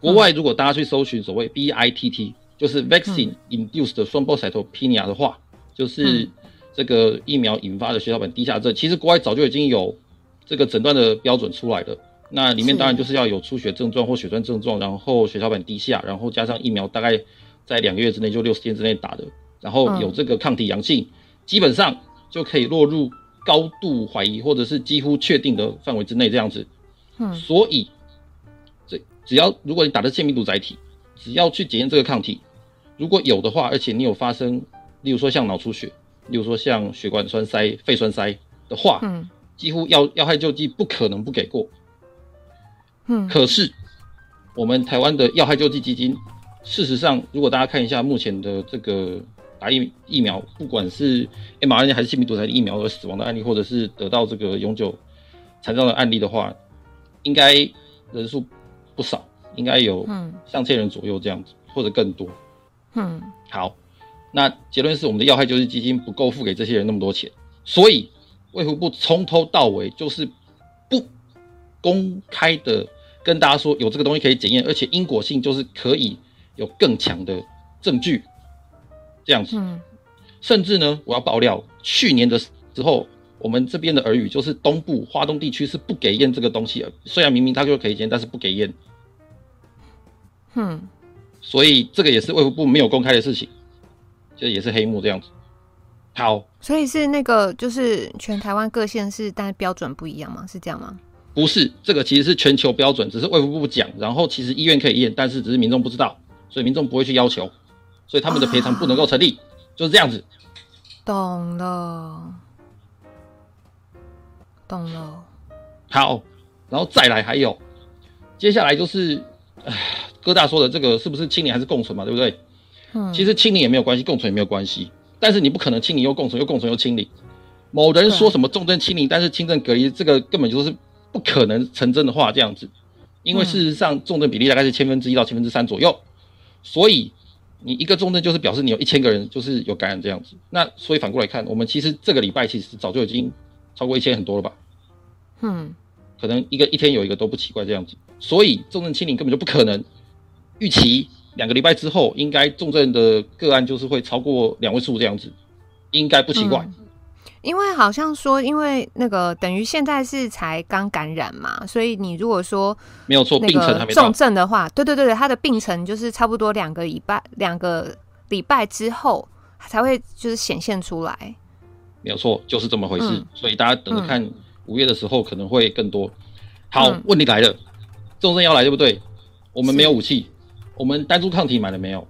国外如果大家去搜寻所谓 BITT。就是 vaccine induced 的 thrombocytopenia 的话，就是这个疫苗引发的血小板低下症。其实国外早就已经有这个诊断的标准出来了。那里面当然就是要有出血症状或血栓症状，然后血小板低下，然后加上疫苗大概在两个月之内就六十天之内打的，然后有这个抗体阳性，基本上就可以落入高度怀疑或者是几乎确定的范围之内这样子。嗯，所以这只要如果你打的腺病毒载体，只要去检验这个抗体，如果有的话，而且你有发生，例如说像脑出血，例如说像血管栓塞、肺栓塞的话，嗯，几乎要要害救济不可能不给过。嗯，可是我们台湾的要害救济基金，事实上，如果大家看一下目前的这个打疫疫苗，不管是 mRNA 还是腺病毒的疫苗而死亡的案例，或者是得到这个永久残障的案例的话，应该人数不少，应该有上千人左右这样子，或者更多。嗯，好，那结论是我们的要害就是基金不够付给这些人那么多钱，所以卫福部从头到尾就是不公开的。跟大家说有这个东西可以检验，而且因果性就是可以有更强的证据，这样子。嗯。甚至呢，我要爆料，去年的时候，我们这边的耳语就是东部华东地区是不给验这个东西，虽然明明他就可以验，但是不给验。嗯。所以这个也是卫福部没有公开的事情，就也是黑幕这样子。好。所以是那个就是全台湾各县市，但是标准不一样吗？是这样吗？不是，这个其实是全球标准，只是卫福部讲，然后其实医院可以验，但是只是民众不知道，所以民众不会去要求，所以他们的赔偿不能够成立，啊、就是这样子。懂了，懂了。好，然后再来还有，接下来就是，唉，哥大说的这个是不是清零还是共存嘛，对不对？嗯。其实清零也没有关系，共存也没有关系，但是你不可能清零又共存，又共存又清零。某人说什么重症清零，但是轻症隔离，这个根本就是。不可能成真的话，这样子，因为事实上重症比例大概是千分之一到千分之三左右，所以你一个重症就是表示你有一千个人就是有感染这样子。那所以反过来看，我们其实这个礼拜其实早就已经超过一千很多了吧？嗯，可能一个一天有一个都不奇怪这样子。所以重症清零根本就不可能。预期两个礼拜之后，应该重症的个案就是会超过两位数这样子，应该不奇怪。嗯因为好像说，因为那个等于现在是才刚感染嘛，所以你如果说没有错，病程还没重症的话，对对对对，他的病程就是差不多两个礼拜，两个礼拜之后才会就是显现出来。没有错，就是这么回事。嗯、所以大家等着看五月的时候可能会更多。好，嗯、问题来了，重症要来对不对？我们没有武器，我们单株抗体买了没有？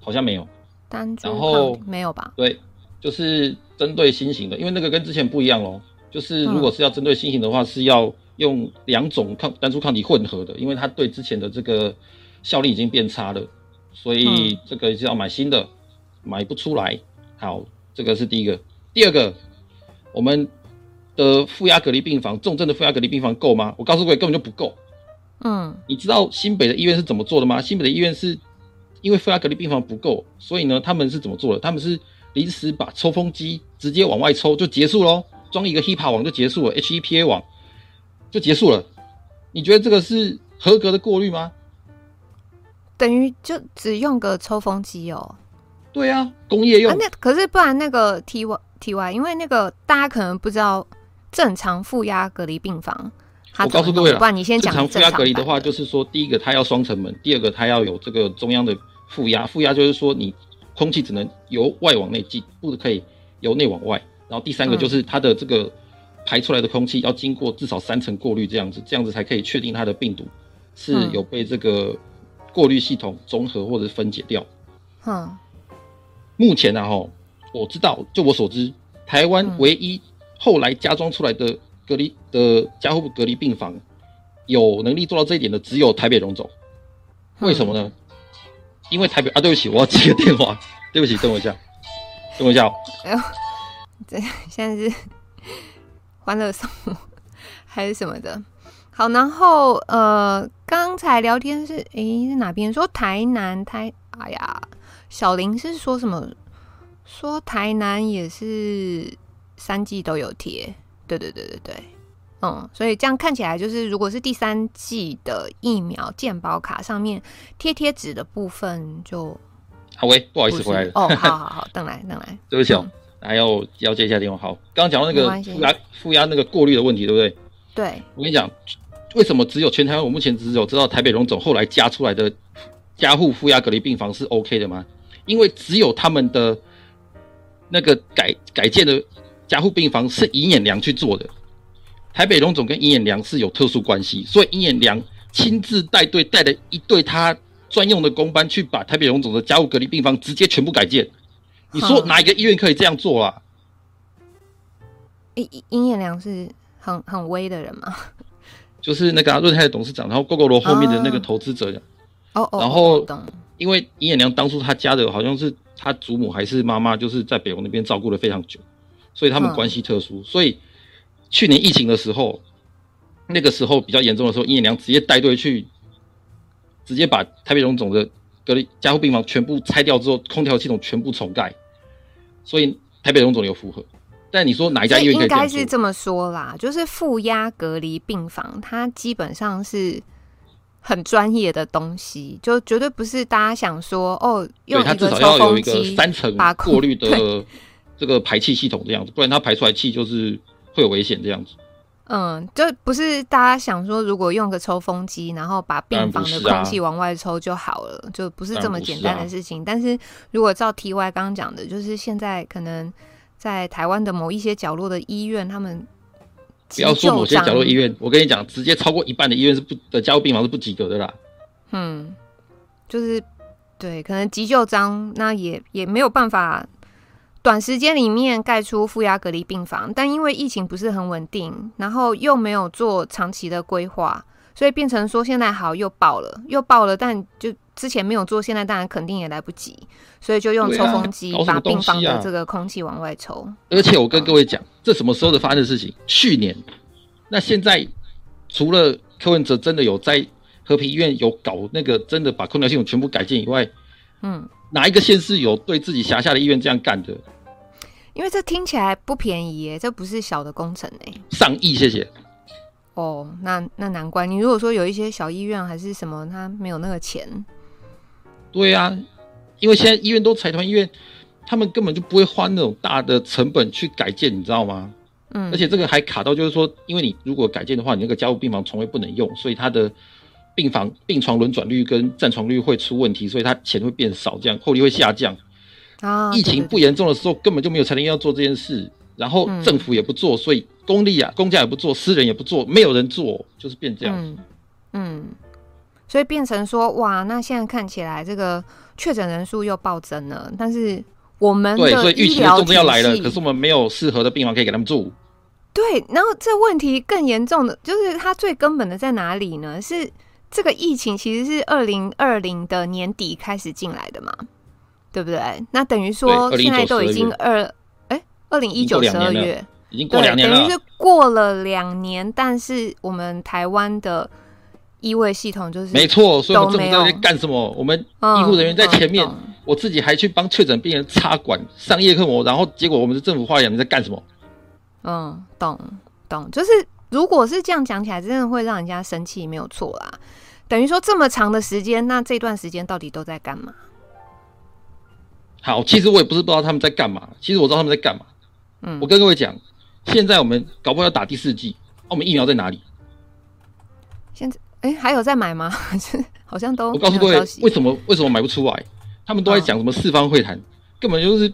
好像没有。单株抗体没有吧？对。就是针对新型的，因为那个跟之前不一样喽。就是如果是要针对新型的话，是要用两种抗单株抗体混合的，因为它对之前的这个效力已经变差了，所以这个是要买新的，买不出来。好，这个是第一个。第二个，我们的负压隔离病房，重症的负压隔离病房够吗？我告诉各位，根本就不够。嗯，你知道新北的医院是怎么做的吗？新北的医院是因为负压隔离病房不够，所以呢，他们是怎么做的？他们是。临时把抽风机直接往外抽就结束喽，装一个 HEPA 网就结束了，HEPA 网就结束了。你觉得这个是合格的过滤吗？等于就只用个抽风机哦。对啊，工业用。啊、那可是不然那个 T Y T Y，因为那个大家可能不知道正常负压隔离病房。我告诉各位了，不然你先讲正常负压隔离的话，就是说第一个它要双层门，第二个它要有这个中央的负压，负压就是说你。空气只能由外往内进，不可以由内往外。然后第三个就是它的这个排出来的空气要经过至少三层过滤，这样子，这样子才可以确定它的病毒是有被这个过滤系统中和或者分解掉。嗯，目前呢，哈，我知道，就我所知，台湾唯一后来加装出来的隔离的加护隔离病房有能力做到这一点的，只有台北荣总。为什么呢？因为台北啊，对不起，我要接个电话。对不起，等我一下，等我一下哦。哎呦，这现在是欢乐颂还是什么的？好，然后呃，刚才聊天是诶是哪边说台南台？哎呀，小林是说什么？说台南也是三季都有贴。对对对对对。嗯，所以这样看起来就是，如果是第三季的疫苗健保卡上面贴贴纸的部分就好喂，不好意思，回来了。哦，好好 [LAUGHS] 好，等来等来，对不起哦，还要要接一下电话。好，刚刚讲到那个负压负压那个过滤的问题，对不对？对。我跟你讲，为什么只有全台湾？我目前只有知道台北荣总后来加出来的加护负压隔离病房是 OK 的吗？因为只有他们的那个改改建的加护病房是尹衍梁去做的。台北荣总跟尹衍梁是有特殊关系，所以尹衍梁亲自带队带了一队他。专用的工班去把台北荣总的加护隔离病房直接全部改建，你说哪一个医院可以这样做啊？尹尹衍梁是很很威的人吗？就是那个润、啊、泰的董事长，然后 Gogoro 后面的那个投资者。哦哦。然后，因为尹衍良当初他家的好像是他祖母还是妈妈，就是在北荣那边照顾了非常久，所以他们关系特殊。所以去年疫情的时候，那个时候比较严重的时候，尹衍梁直接带队去。直接把台北荣总的隔离加护病房全部拆掉之后，空调系统全部重盖，所以台北荣总有符合。但你说哪一家医院？应该是这么说啦，就是负压隔离病房，它基本上是很专业的东西，就绝对不是大家想说哦，用一个抽风机，它至少要有一个三层过滤的这个排气系统这样子，不然它排出来气就是会有危险这样子。嗯，就不是大家想说，如果用个抽风机，然后把病房的空气往外抽就好了，啊、就不是这么简单的事情。是啊、但是如果照 T Y 刚刚讲的，就是现在可能在台湾的某一些角落的医院，他们不要说某些角落医院，我跟你讲，直接超过一半的医院是不的加护病房是不及格的啦。嗯，就是对，可能急救章，那也也没有办法。短时间里面盖出负压隔离病房，但因为疫情不是很稳定，然后又没有做长期的规划，所以变成说现在好又爆了，又爆了，但就之前没有做，现在当然肯定也来不及，所以就用抽风机把病房的这个空气往外抽。啊、而且我跟各位讲，这什么时候的发生的事情？去年。那现在除了柯文哲真的有在和平医院有搞那个真的把空调系统全部改建以外，嗯。哪一个县市有对自己辖下的医院这样干的？因为这听起来不便宜耶，这不是小的工程哎，上亿，谢谢。哦，那那难怪你如果说有一些小医院还是什么，他没有那个钱。对啊，因为现在医院都财团医院，他们根本就不会花那种大的成本去改建，你知道吗？嗯，而且这个还卡到就是说，因为你如果改建的话，你那个加护病房从未不能用，所以它的。病房病床轮转率跟占床率会出问题，所以他钱会变少，这样后力会下降。啊，疫情不严重的时候，根本就没有财力要做这件事，然后政府也不做，所以公立啊、公家也不做，私人也不做，没有人做，就是变这样。嗯，嗯，所以变成说，哇，那现在看起来这个确诊人数又暴增了，但是我们的对，所以疫情的重症要来了，可是我们没有适合的病房可以给他们住。对，然后这问题更严重的就是它最根本的在哪里呢？是。这个疫情其实是二零二零的年底开始进来的嘛，对不对？那等于说现在都已经二哎，二零一九十二月已经过两年了，等于是过了两年，但是我们台湾的医卫系统就是没错，所以我们政府在干什么？我们医护人员在前面，我自己还去帮确诊病人插管上叶克膜，然后结果我们的政府话讲你在干什么？嗯，懂懂，就是。如果是这样讲起来，真的会让人家生气，没有错啦。等于说这么长的时间，那这段时间到底都在干嘛？好，其实我也不是不知道他们在干嘛，其实我知道他们在干嘛。嗯，我跟各位讲，现在我们搞不好要打第四季，我们疫苗在哪里？现在哎、欸，还有在买吗？[LAUGHS] 好像都。我告诉各位，为什么为什么买不出来？他们都在讲什么四方会谈，哦、根本就是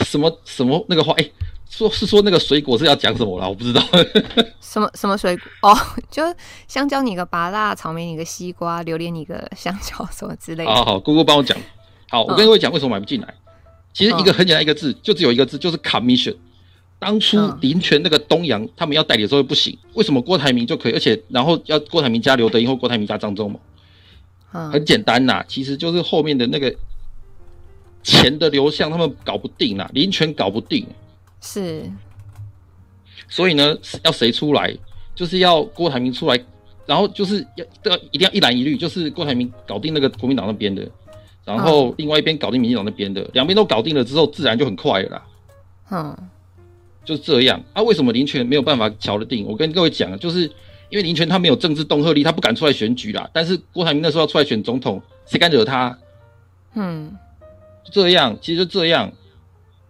什么什么那个话哎。欸说是说那个水果是要讲什么啦？我不知道。[LAUGHS] 什么什么水果？[LAUGHS] 哦，就香蕉你个芭乐，草莓你个西瓜，榴莲你个香蕉，什么之类的。好好，姑姑帮我讲。好，我跟各位讲为什么买不进来。嗯、其实一个很简单一个字，就只有一个字，就是 commission。当初林权那个东阳他们要代理的时候不行，为什么郭台铭就可以？而且然后要郭台铭加刘德英或郭台铭加张忠谋？嗯，很简单呐，其实就是后面的那个钱的流向他们搞不定啦，林权搞不定。是，所以呢，要谁出来，就是要郭台铭出来，然后就是要要一定要一蓝一绿，就是郭台铭搞定那个国民党那边的，然后另外一边搞定民进党那边的，两边都搞定了之后，自然就很快了啦。嗯，就是这样。啊，为什么林权没有办法瞧得定？我跟各位讲，就是因为林权他没有政治恫吓力，他不敢出来选举啦。但是郭台铭那时候要出来选总统，谁敢惹他？嗯。这样，其实就这样。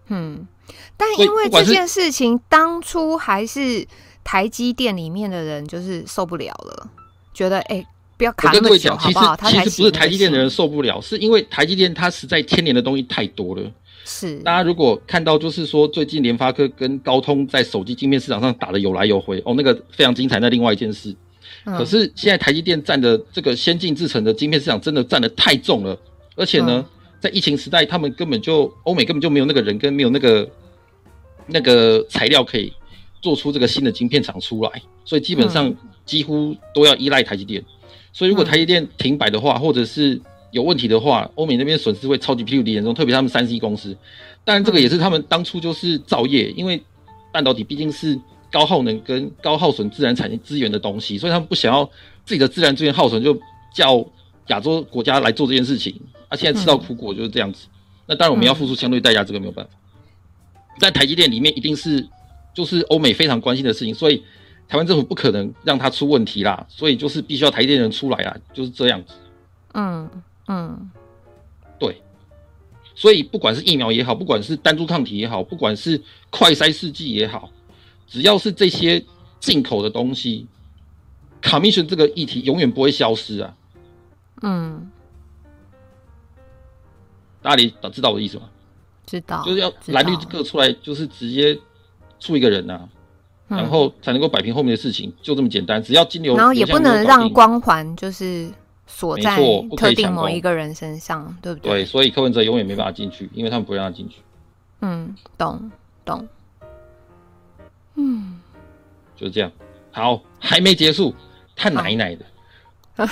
嗯，但因为这件事情，当初还是台积电里面的人就是受不了了，觉得哎、欸，不要卡那么久，好不好？其实其实不是台积电的人受不了，是因为台积电它实在牵连的东西太多了。是，大家如果看到就是说，最近联发科跟高通在手机晶片市场上打的有来有回，哦，那个非常精彩。那另外一件事，嗯、可是现在台积电占的这个先进制程的晶片市场真的占的太重了，而且呢。嗯在疫情时代，他们根本就欧美根本就没有那个人跟没有那个那个材料可以做出这个新的晶片厂出来，所以基本上几乎都要依赖台积电。所以如果台积电停摆的话，或者是有问题的话，欧美那边损失会超级霹雳严重，特别他们三 C 公司。当然，这个也是他们当初就是造业，因为半导体毕竟是高耗能跟高耗损自然产业资源的东西，所以他们不想要自己的自然资源耗损，就叫亚洲国家来做这件事情。他、啊、现在吃到苦果就是这样子，嗯、那当然我们要付出相对代价，这个没有办法。在、嗯、台积电里面一定是就是欧美非常关心的事情，所以台湾政府不可能让它出问题啦，所以就是必须要台积电人出来啊，就是这样子。嗯嗯，对。所以不管是疫苗也好，不管是单株抗体也好，不管是快筛试剂也好，只要是这些进口的东西，Commission 这个议题永远不会消失啊。嗯。大家知道我的意思吗？知道，就是要蓝绿各出来，就是直接出一个人呐、啊，嗯、然后才能够摆平后面的事情，就这么简单。只要金流，然后也不能让光环就是锁在特定某一个人身上，对不对？对，所以柯文哲永远没办法进去，因为他们不会让他进去。嗯，懂懂。嗯，就是这样。好，还没结束，太奶奶的。[LAUGHS]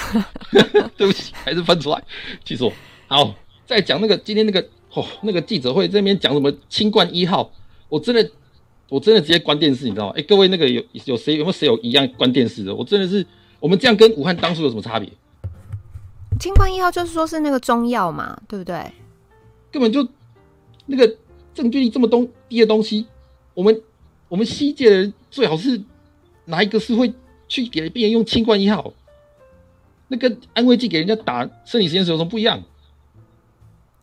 [LAUGHS] 对不起，还是分出来，记住。好。再讲那个今天那个哦那个记者会这边讲什么清冠一号，我真的我真的直接关电视，你知道吗？哎、欸，各位那个有有谁有没有谁有一样关电视的？我真的是我们这样跟武汉当初有什么差别？清冠一号就是说是那个中药嘛，对不对？根本就那个证据力这么东低的东西，我们我们西界的人最好是哪一个是会去给病人用清冠一号？那跟安慰剂给人家打生理实验室有什么不一样？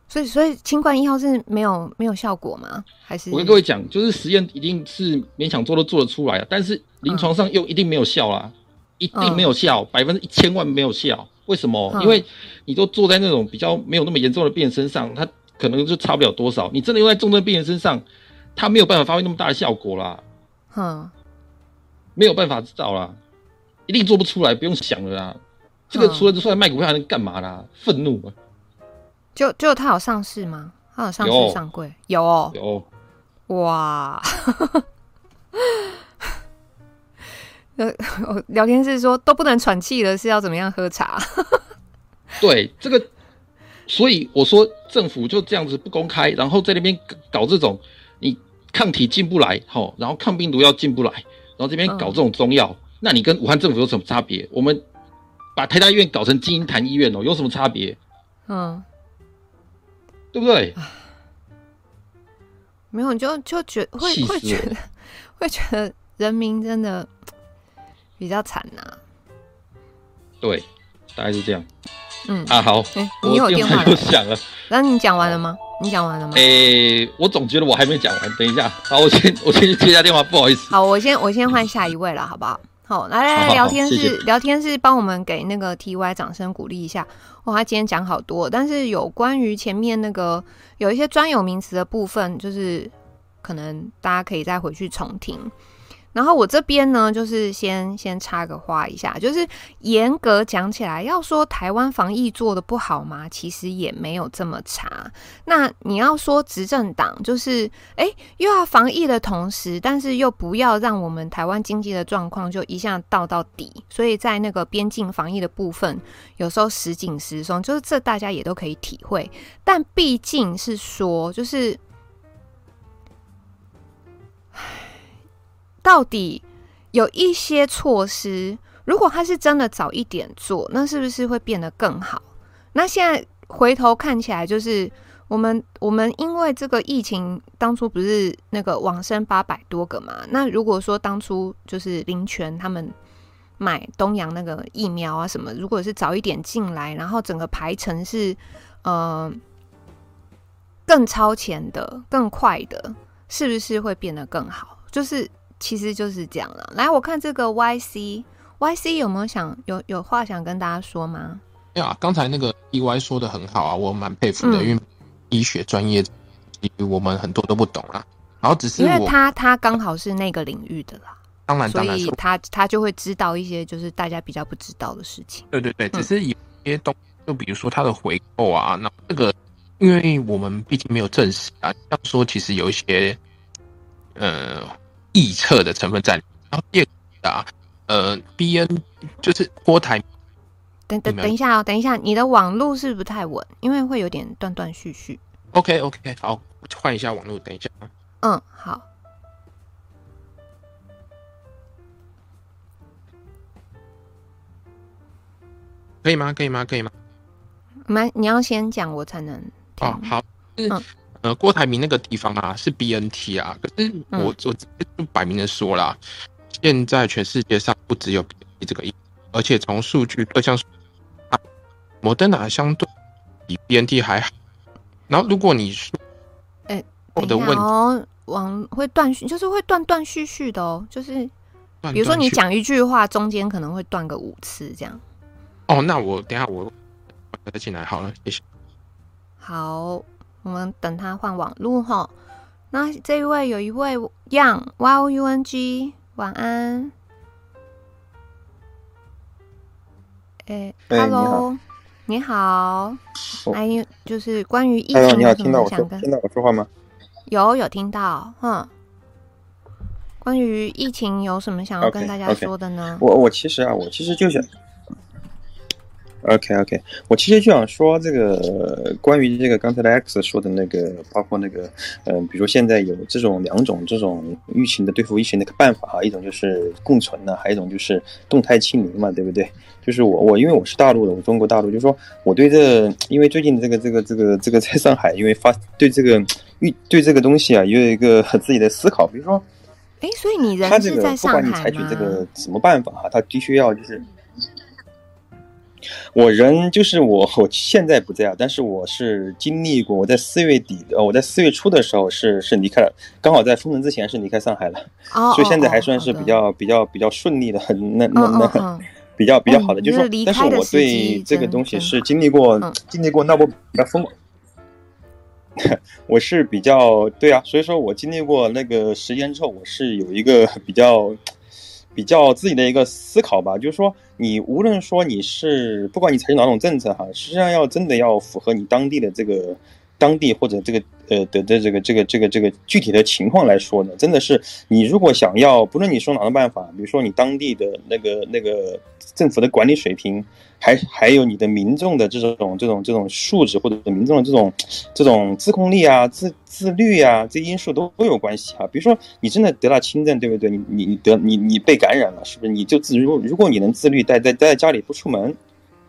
所以，所以清冠一号是没有没有效果吗？还是我跟各位讲，就是实验一定是勉强做都做得出来啊，但是临床上又一定没有效啦，嗯、一定没有效，百分之一千万没有效。为什么？嗯、因为你都做在那种比较没有那么严重的病人身上，他可能就差不了多少。你真的用在重症病人身上，他没有办法发挥那么大的效果啦。嗯，没有办法知道啦，一定做不出来，不用想了啦。这个除了出来卖股票还能干嘛啦？愤怒啊！就就它有上市吗？它有上市上柜？有哦，有哇！[LAUGHS] 呃，聊天室说都不能喘气了，是要怎么样喝茶？[LAUGHS] 对，这个，所以我说政府就这样子不公开，然后在那边搞这种，你抗体进不来，好，然后抗病毒药进不来，然后这边搞这种中药，嗯、那你跟武汉政府有什么差别？我们把台大医院搞成金银潭医院哦，有什么差别？嗯。对不对？没有，就就觉会会觉得 [LAUGHS] 会觉得人民真的比较惨呐、啊。对，大概是这样。嗯啊，好，欸、你有电话又响了。那你讲完了吗？你讲完了吗？诶、欸，我总觉得我还没讲完。等一下，好，我先我先去接一下电话，不好意思。好，我先我先换下一位了，好不好？好，来来来，聊天室聊天室，帮我们给那个 TY 掌声鼓励一下。哇，他今天讲好多，但是有关于前面那个有一些专有名词的部分，就是可能大家可以再回去重听。然后我这边呢，就是先先插个话一下，就是严格讲起来，要说台湾防疫做得不好吗？其实也没有这么差。那你要说执政党就是，诶，又要防疫的同时，但是又不要让我们台湾经济的状况就一下倒到底，所以在那个边境防疫的部分，有时候时紧时松，就是这大家也都可以体会。但毕竟是说，就是。到底有一些措施，如果他是真的早一点做，那是不是会变得更好？那现在回头看起来，就是我们我们因为这个疫情，当初不是那个往生八百多个嘛？那如果说当初就是林权他们买东洋那个疫苗啊什么，如果是早一点进来，然后整个排程是呃更超前的、更快的，是不是会变得更好？就是其实就是这样了。来，我看这个 YC，YC 有没有想有有话想跟大家说吗？对啊，刚才那个 EY 说的很好啊，我蛮佩服的，嗯、因为医学专业，我们很多都不懂啦。然后只是因为他他刚好是那个领域的啦，当然，所以他他就会知道一些就是大家比较不知道的事情。对对对，只是有些东西，就比如说他的回购啊，那这个。因为我们毕竟没有证实啊，要说其实有一些呃臆测的成分在里面。然后第二个啊，呃，B N 就是郭台。等等等一下哦，等一下，你的网络是不太稳？因为会有点断断续续。OK OK，好，换一下网络，等一下。嗯，好。可以吗？可以吗？可以吗？蛮，你要先讲，我才能。哦，好，嗯、呃，郭台铭那个地方啊，是 BNT 啊，可是我、嗯、我就摆明的说啦，现在全世界上不只有 BNT 这个疫，而且从数据各项，莫德纳相对比 BNT 还好。然后如果你说，哎、欸，我的问哦，网会断续，就是会断断续续的哦，就是比如说你讲一句话，中间可能会断个五次这样。哦，那我等下我再进来好了，谢谢。好，我们等他换网路哈。那这一位有一位 Young Y O U N G，晚安。哎，Hello，你好。哎，就是关于疫情有什么想跟？你好，听到我说，听到我说话吗？有，有听到。哼，关于疫情有什么想要跟大家说的呢？我我其实啊，我其实就想。OK OK，我其实就想说这个关于这个刚才的 X 说的那个，包括那个，嗯、呃，比如说现在有这种两种这种疫情的对付疫情的办法啊，一种就是共存的，还有一种就是动态清零嘛，对不对？就是我我因为我是大陆的，我中国大陆，就是说我对这，因为最近这个这个这个这个在上海，因为发对这个预对这个东西啊，也有一个自己的思考，比如说，哎，所以你人是在上海？他这个不管你采取这个什么办法哈，他必须要就是。我人就是我，我现在不在啊，但是我是经历过。我在四月底，呃，我在四月初的时候是是离开了，刚好在封城之前是离开上海了，哦、所以现在还算是比较、哦、比较比较顺利的，很那那那、哦、[LAUGHS] 比较比较好的，嗯、就是说，但是我对这个东西是经历过、嗯、经历过那波比较疯，[LAUGHS] 我是比较对啊，所以说我经历过那个时间之后，我是有一个比较。比较自己的一个思考吧，就是说，你无论说你是不管你采取哪种政策哈，实际上要真的要符合你当地的这个当地或者这个呃的的这个这个这个这个具体的情况来说呢，真的是你如果想要，不论你说哪种办法，比如说你当地的那个那个政府的管理水平。还还有你的民众的这种这种这种素质，或者民众的这种这种自控力啊、自自律啊，这因素都都有关系啊。比如说你真的得了轻症，对不对？你你你得你你被感染了，是不是？你就自如果如果你能自律，待在待在家里不出门，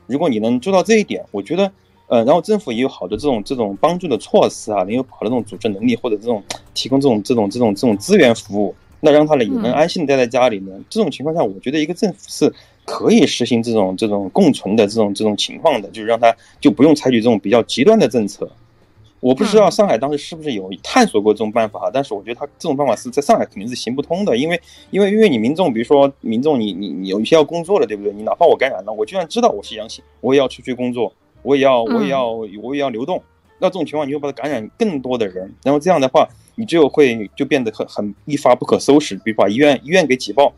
如果你能做到这一点，我觉得，呃，然后政府也有好的这种这种帮助的措施啊，也有好的这种组织能力，或者这种提供这种这种这种这种资源服务，那让他呢也能安心的待在家里呢。这种情况下，我觉得一个政府是。可以实行这种这种共存的这种这种情况的，就是让他就不用采取这种比较极端的政策。我不知道上海当时是不是有探索过这种办法哈，但是我觉得他这种办法是在上海肯定是行不通的，因为因为因为你民众，比如说民众你你你有一些要工作的，对不对？你哪怕我感染了，我就算知道我是阳性，我也要出去工作，我也要我也要我也要流动。那这种情况你会把它感染更多的人，然后这样的话你就会就变得很很一发不可收拾，比如把医院医院给挤爆。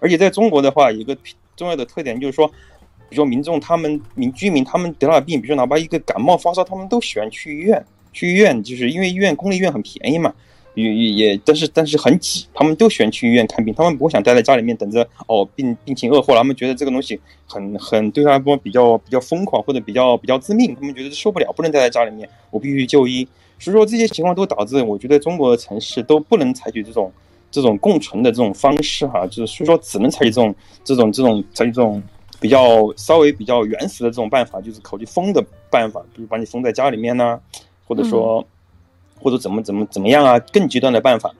而且在中国的话，一个。重要的特点就是说，比如说民众他们民居民他们得了病，比如说哪怕一个感冒发烧，他们都喜欢去医院。去医院就是因为医院公立医院很便宜嘛，也也也但是但是很挤，他们都喜欢去医院看病，他们不会想待在家里面等着哦病病情恶化了，他们觉得这个东西很很对他来说比较比较疯狂或者比较比较致命，他们觉得受不了，不能待在家里面，我必须就医。所以说这些情况都导致我觉得中国的城市都不能采取这种。这种共存的这种方式哈，就是所以说只能采取这种这种这种采取这种比较稍微比较原始的这种办法，就是考虑封的办法，比如把你封在家里面呢，或者说或者怎么怎么怎么样啊，更极端的办法。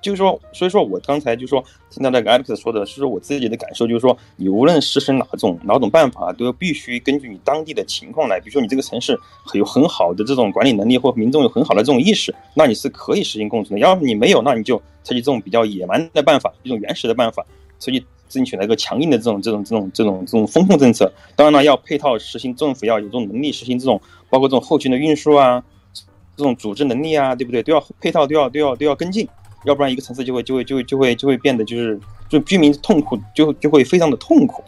就是说，所以说我刚才就说听到那个 Alex 说的是说我自己的感受，就是说你无论实施哪种哪种办法，都必须根据你当地的情况来。比如说你这个城市有很好的这种管理能力，或民众有很好的这种意识，那你是可以实行共存的。要是你没有，那你就采取这种比较野蛮的办法，一种原始的办法，所以争取了一个强硬的这种这种这种这种这种风控政策。当然了，要配套实行，政府要有这种能力实行这种，包括这种后勤的运输啊，这种组织能力啊，对不对？都要配套，都要都要都要跟进。要不然一个城市就会就会就会就会就会变得就是就居民痛苦就就会非常的痛苦，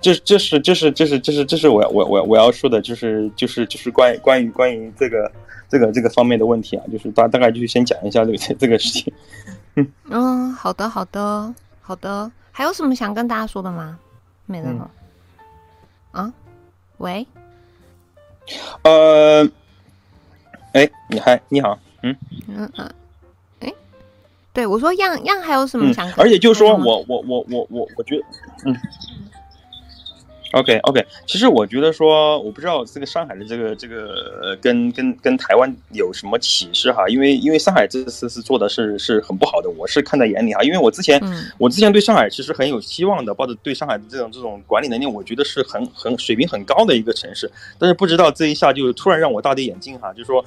这这是这是这是这是这是我要我我我要说的就是就是就是关于关于关于这个这个这个方面的问题啊，就是大大概就是先讲一下这个这个事情。嗯 [LAUGHS] 嗯，好的好的好的，还有什么想跟大家说的吗？没了吗？嗯、啊？喂？呃，哎，你嗨，你好，嗯嗯嗯。对我说样样还有什么想、嗯？而且就是说我我我我我我觉得，嗯，OK OK，其实我觉得说，我不知道这个上海的这个这个跟跟跟台湾有什么启示哈，因为因为上海这次是做的是是很不好的，我是看在眼里哈，因为我之前、嗯、我之前对上海其实很有希望的，抱着对上海的这种这种管理能力，我觉得是很很水平很高的一个城市，但是不知道这一下就突然让我大跌眼镜哈，就是说。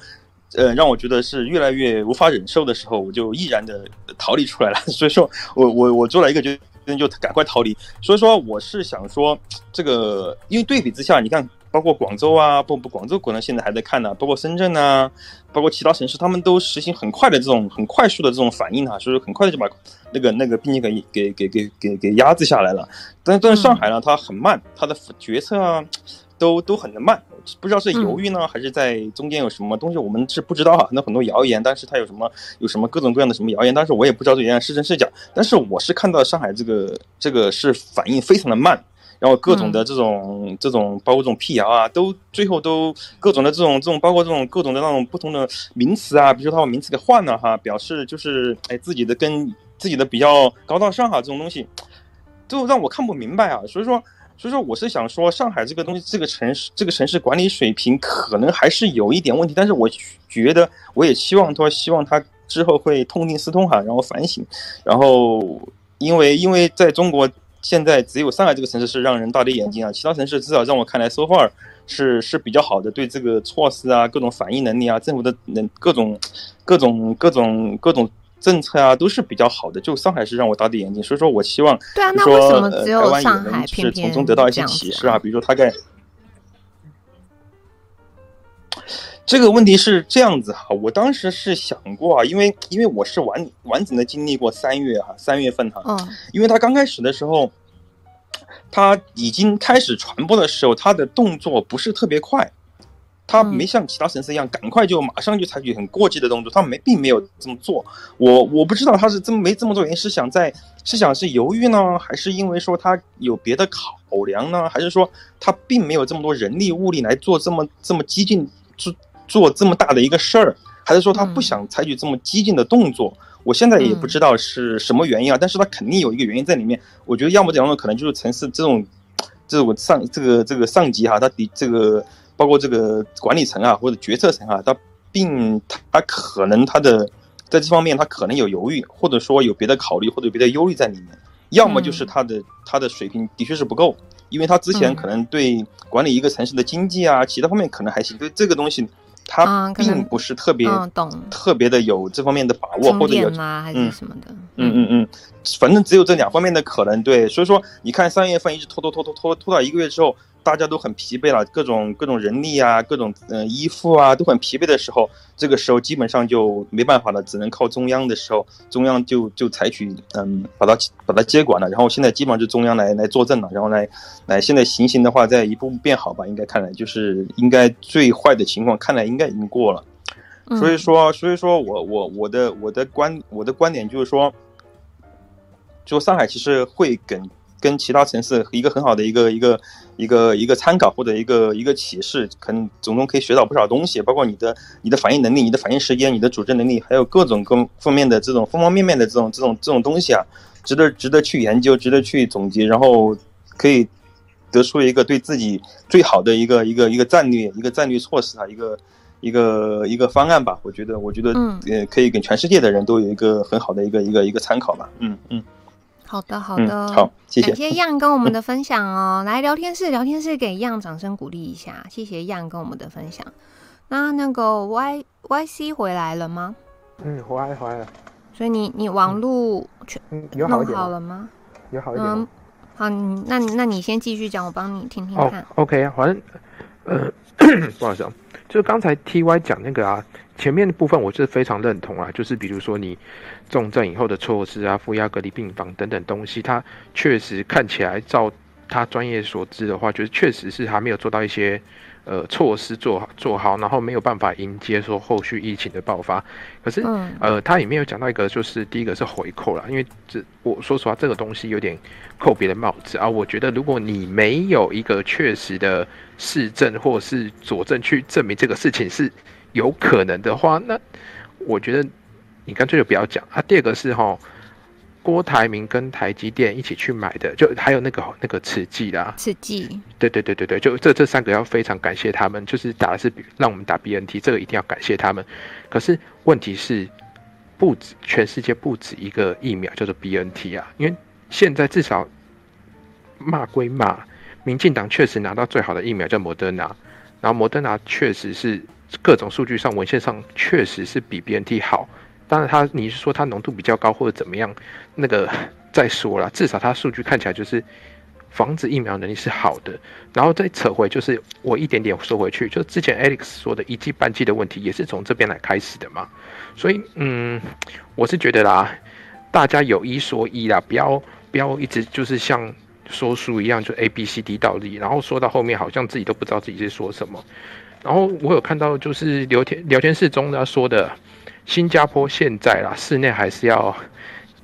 呃，让我觉得是越来越无法忍受的时候，我就毅然的逃离出来了。所以说我我我做了一个决定，就赶快逃离。所以说我是想说，这个因为对比之下，你看，包括广州啊，不不，广州可能现在还在看呢，包括深圳啊，包括其他城市，他们都实行很快的这种很快速的这种反应啊，所以说很快的就把那个那个病情给给给给给给压制下来了。但但是上海呢，它很慢，它的决策啊。都都很的慢，不知道是犹豫呢，嗯、还是在中间有什么东西，我们是不知道哈。那很多谣言，但是它有什么有什么各种各样的什么谣言，但是我也不知道这谣言是真是假。但是我是看到上海这个这个是反应非常的慢，然后各种的这种、嗯、这种包括这种辟谣啊，都最后都各种的这种这种包括这种各种的那种不同的名词啊，比如说他把名词给换了哈，表示就是哎自己的跟自己的比较高大上哈，这种东西就让我看不明白啊，所以说。所以说，我是想说，上海这个东西，这个城市，这个城市管理水平可能还是有一点问题。但是我觉得，我也希望他，希望他之后会痛定思痛哈，然后反省。然后，因为因为在中国现在只有上海这个城市是让人大跌眼镜啊，其他城市至少让我看来，so far 是是比较好的，对这个措施啊，各种反应能力啊，政府的能各种各种各种各种。政策啊，都是比较好的。就上海是让我大跌眼镜，所以说我希望，对啊，那为什么只有上海是从中得到一些启示啊？比如说，他在这个问题是这样子哈，我当时是想过啊，因为因为我是完完整的经历过三月哈，三月份哈，嗯，因为他刚开始的时候，他已经开始传播的时候，他的动作不是特别快。他没像其他城市一样，赶快就马上就采取很过激的动作，他没并没有这么做。我我不知道他是这么没这么做原因，是想在是想是犹豫呢，还是因为说他有别的考量呢？还是说他并没有这么多人力物力来做这么这么激进做做这么大的一个事儿？还是说他不想采取这么激进的动作？我现在也不知道是什么原因啊，但是他肯定有一个原因在里面。我觉得要么这两种可能就是城市这种这种上这个这个上级哈，他的这个。包括这个管理层啊，或者决策层啊，他并他可能他的在这方面他可能有犹豫，或者说有别的考虑，或者别的忧虑在里面。要么就是他的、嗯、他的水平的确是不够，因为他之前可能对管理一个城市的经济啊，其他方面可能还行，对这个东西他并不是特别、特别的有这方面的把握，或者有还是什么的。嗯嗯嗯，反正只有这两方面的可能。对，所以说你看三月份一直拖拖拖拖拖拖到一个月之后。大家都很疲惫了，各种各种人力啊，各种嗯、呃、衣服啊都很疲惫的时候，这个时候基本上就没办法了，只能靠中央的时候，中央就就采取嗯把它把它接管了，然后现在基本上就中央来来坐镇了，然后来来现在情形的话在一步步变好吧，应该看来就是应该最坏的情况看来应该已经过了，所以说所以说我我我的我的观我的观点就是说，就上海其实会跟。跟其他城市一个很好的一个一个一个一个参考或者一个一个启示，可能从中可以学到不少东西，包括你的你的反应能力、你的反应时间、你的组织能力，还有各种各方面的这种方方面面的这种这种这种东西啊，值得值得去研究，值得去总结，然后可以得出一个对自己最好的一个一个一个战略、一个战略措施啊，一个一个一个方案吧。我觉得，我觉得呃，可以给全世界的人都有一个很好的一个一个一个参考吧。嗯嗯。好的，好的，嗯、好，谢谢，感谢样跟我们的分享哦。[LAUGHS] 嗯、来聊天室，聊天室给样掌声鼓励一下，谢谢样跟我们的分享。那那个 Y Y C 回来了吗？嗯，回来回来了。所以你你网路全弄好了吗？有好一点。嗯，好，那那你先继续讲，我帮你听听看。哦、OK 啊，反正呃，[COUGHS] 不好意思啊，就刚才 T Y 讲那个啊。前面的部分我是非常认同啊，就是比如说你重症以后的措施啊，负压隔离病房等等东西，它确实看起来照他专业所知的话，就是确实是还没有做到一些呃措施做好做好，然后没有办法迎接说后续疫情的爆发。可是呃，他也没有讲到一个，就是第一个是回扣啦，因为这我说实话，这个东西有点扣别人帽子啊。我觉得如果你没有一个确实的市政或是佐证去证明这个事情是。有可能的话，那我觉得你干脆就不要讲啊。第二个是哈，郭台铭跟台积电一起去买的，就还有那个那个慈济啦，慈济，对对对对对，就这这三个要非常感谢他们，就是打的是让我们打 BNT，这个一定要感谢他们。可是问题是，不止全世界不止一个疫苗叫做 BNT 啊，因为现在至少骂归骂，民进党确实拿到最好的疫苗叫莫德纳，然后摩德纳确实是。各种数据上、文献上确实是比 BNT 好，当然它你是说它浓度比较高或者怎么样，那个再说了，至少它数据看起来就是防止疫苗能力是好的。然后再扯回，就是我一点点说回去，就之前 Alex 说的一剂半剂的问题，也是从这边来开始的嘛。所以嗯，我是觉得啦，大家有一说一啦，不要不要一直就是像说书一样，就 A B C D 倒立，然后说到后面好像自己都不知道自己在说什么。然后我有看到，就是聊天聊天室中他说的，新加坡现在啦，室内还是要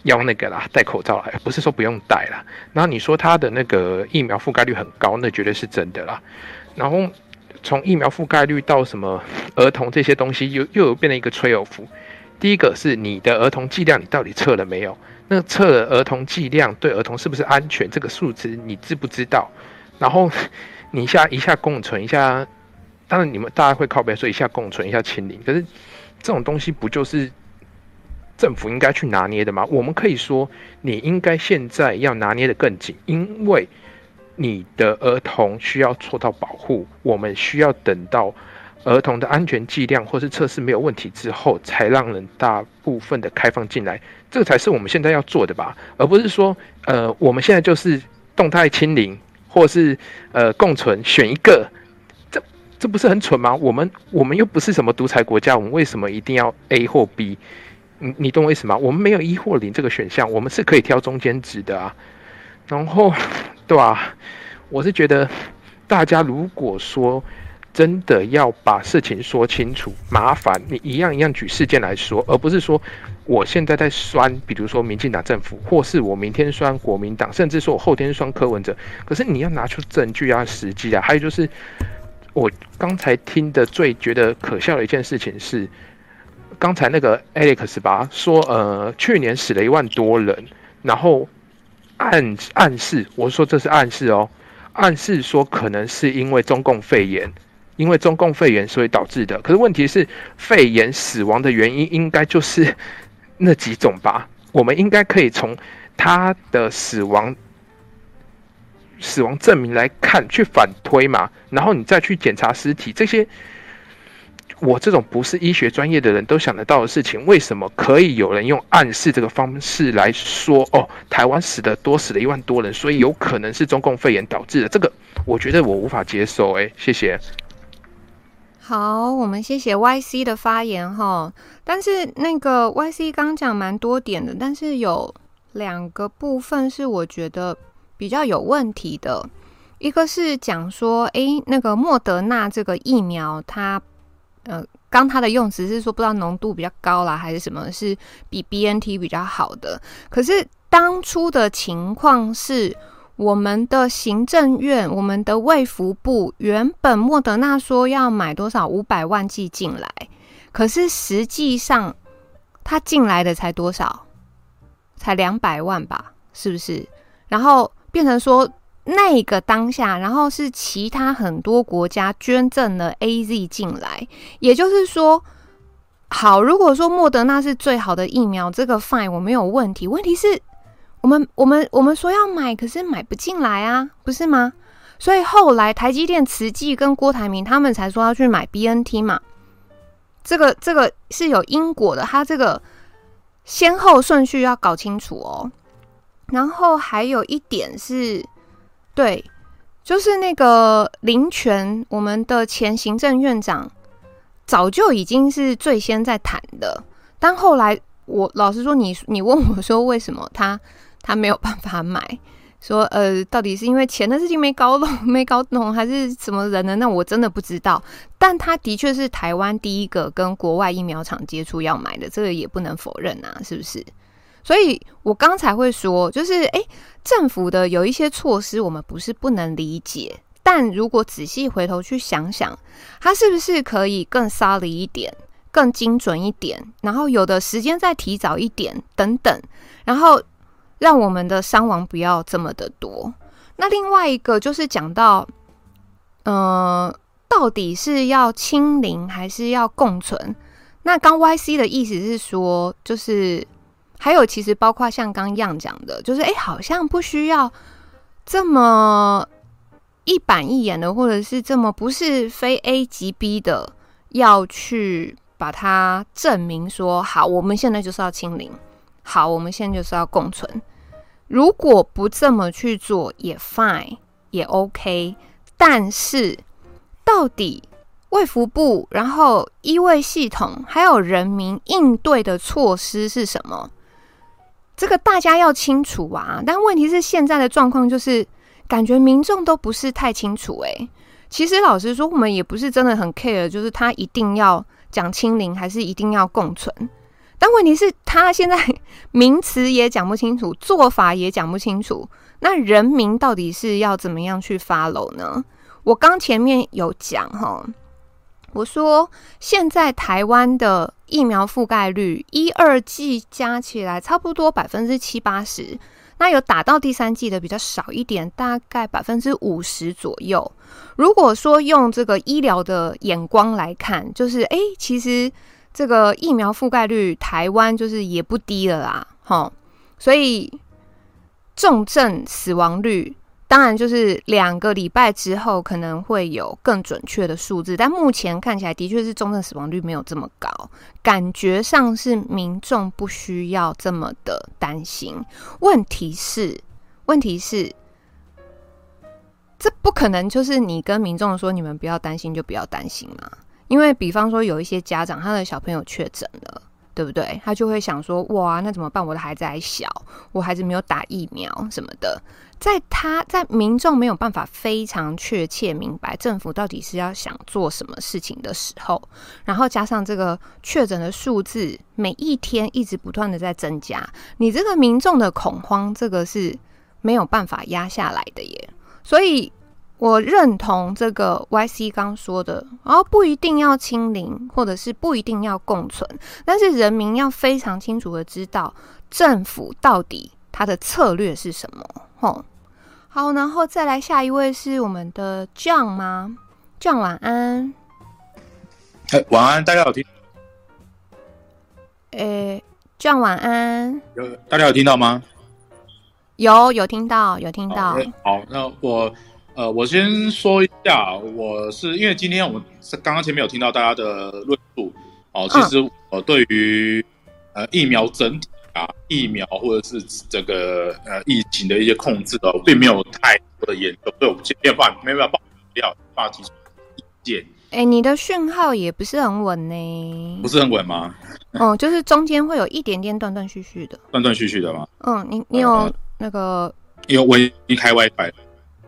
要那个啦，戴口罩啦，不是说不用戴啦。然后你说他的那个疫苗覆盖率很高，那绝对是真的啦。然后从疫苗覆盖率到什么儿童这些东西，又又有变成一个 trade off。第一个是你的儿童剂量，你到底测了没有？那测了儿童剂量对儿童是不是安全？这个数值你知不知道？然后你一下一下共存一下。当然，你们大家会靠北说一下共存，一下清零，可是这种东西不就是政府应该去拿捏的吗？我们可以说，你应该现在要拿捏得更紧，因为你的儿童需要受到保护，我们需要等到儿童的安全剂量或是测试没有问题之后，才让人大部分的开放进来，这个才是我们现在要做的吧，而不是说，呃，我们现在就是动态清零，或是呃共存，选一个。这不是很蠢吗？我们我们又不是什么独裁国家，我们为什么一定要 A 或 B？你你懂我意思吗？我们没有一或零这个选项，我们是可以挑中间值的啊。然后，对吧、啊？我是觉得大家如果说真的要把事情说清楚，麻烦你一样一样举事件来说，而不是说我现在在酸，比如说民进党政府，或是我明天酸国民党，甚至说我后天酸柯文哲。可是你要拿出证据啊、实际啊，还有就是。我刚才听的最觉得可笑的一件事情是，刚才那个 Alex 吧说，呃，去年死了一万多人，然后暗暗示，我说这是暗示哦，暗示说可能是因为中共肺炎，因为中共肺炎所以导致的。可是问题是，肺炎死亡的原因应该就是那几种吧？我们应该可以从他的死亡。死亡证明来看，去反推嘛，然后你再去检查尸体，这些我这种不是医学专业的人都想得到的事情，为什么可以有人用暗示这个方式来说？哦，台湾死的多，死了一万多人，所以有可能是中共肺炎导致的。这个我觉得我无法接受。哎，谢谢。好，我们谢谢 YC 的发言哈。但是那个 YC 刚讲蛮多点的，但是有两个部分是我觉得。比较有问题的一个是讲说，诶，那个莫德纳这个疫苗，它呃，刚它的用词是说不知道浓度比较高啦，还是什么，是比 BNT 比较好的。可是当初的情况是，我们的行政院、我们的卫福部原本莫德纳说要买多少五百万剂进来，可是实际上它进来的才多少？才两百万吧？是不是？然后。变成说那个当下，然后是其他很多国家捐赠了 AZ 进来，也就是说，好，如果说莫德纳是最好的疫苗，这个 fine 我没有问题。问题是，我们我们我们说要买，可是买不进来啊，不是吗？所以后来台积电、慈济跟郭台铭他们才说要去买 BNT 嘛。这个这个是有因果的，他这个先后顺序要搞清楚哦。然后还有一点是，对，就是那个林权，我们的前行政院长，早就已经是最先在谈的。但后来我老实说，你你问我说为什么他他没有办法买？说呃，到底是因为钱的事情没搞懂，没搞懂，还是什么人呢？那我真的不知道。但他的确是台湾第一个跟国外疫苗厂接触要买的，这个也不能否认啊，是不是？所以我刚才会说，就是诶，政府的有一些措施，我们不是不能理解，但如果仔细回头去想想，它是不是可以更 solid 一点，更精准一点，然后有的时间再提早一点，等等，然后。让我们的伤亡不要这么的多。那另外一个就是讲到，呃，到底是要清零还是要共存？那刚 YC 的意思是说，就是还有其实包括像刚样讲的，就是哎，好像不需要这么一板一眼的，或者是这么不是非 A 即 B 的，要去把它证明说好，我们现在就是要清零，好，我们现在就是要共存。如果不这么去做也 fine 也 OK，但是到底卫福部，然后医卫系统还有人民应对的措施是什么？这个大家要清楚啊！但问题是现在的状况就是感觉民众都不是太清楚诶。其实老实说，我们也不是真的很 care，就是他一定要讲清零，还是一定要共存。但问题是，他现在名词也讲不清楚，做法也讲不清楚。那人民到底是要怎么样去 follow 呢？我刚前面有讲哈，我说现在台湾的疫苗覆盖率，一二季加起来差不多百分之七八十，那有打到第三季的比较少一点，大概百分之五十左右。如果说用这个医疗的眼光来看，就是哎，其实。这个疫苗覆盖率，台湾就是也不低了啦，哈，所以重症死亡率当然就是两个礼拜之后可能会有更准确的数字，但目前看起来的确是重症死亡率没有这么高，感觉上是民众不需要这么的担心。问题是，问题是，这不可能就是你跟民众说你们不要担心就不要担心嘛。因为，比方说，有一些家长，他的小朋友确诊了，对不对？他就会想说：“哇，那怎么办？我的孩子还小，我孩子没有打疫苗什么的。”在他在民众没有办法非常确切明白政府到底是要想做什么事情的时候，然后加上这个确诊的数字每一天一直不断的在增加，你这个民众的恐慌，这个是没有办法压下来的耶。所以。我认同这个 YC 刚说的，然后不一定要清零，或者是不一定要共存，但是人民要非常清楚的知道政府到底他的策略是什么。吼，好，然后再来下一位是我们的 John 吗？John 晚安。哎，晚安，大家有听？诶，John 晚安。有，大家有听到吗？有，有听到，有听到。好，那我。呃，我先说一下，我是因为今天我们是刚刚前面有听到大家的论述哦，其实我对于呃疫苗整体啊，疫苗或者是这个呃疫情的一些控制哦，并没有太多的研究，所以我没有办法没有办法报报提出意见。哎、欸，你的讯号也不是很稳呢？不是很稳吗？[LAUGHS] 哦，就是中间会有一点点断断续续的，断断续续的吗？嗯，你你有那个？因为我已经开 WiFi。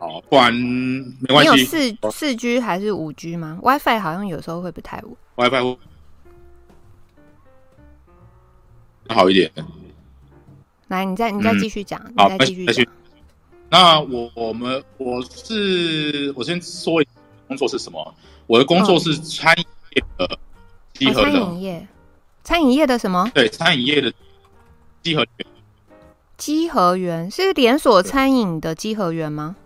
哦，不然没关系。你有四四 G 还是五 G 吗？WiFi 好像有时候会不太稳。WiFi 好一点。来，你再你再继续讲，嗯、你再继续讲。那我我们我是我先说一下工作是什么？我的工作是餐饮业的集合的。餐饮业，餐饮业的什么？对，餐饮业的集合员。集合员是连锁餐饮的集合员吗？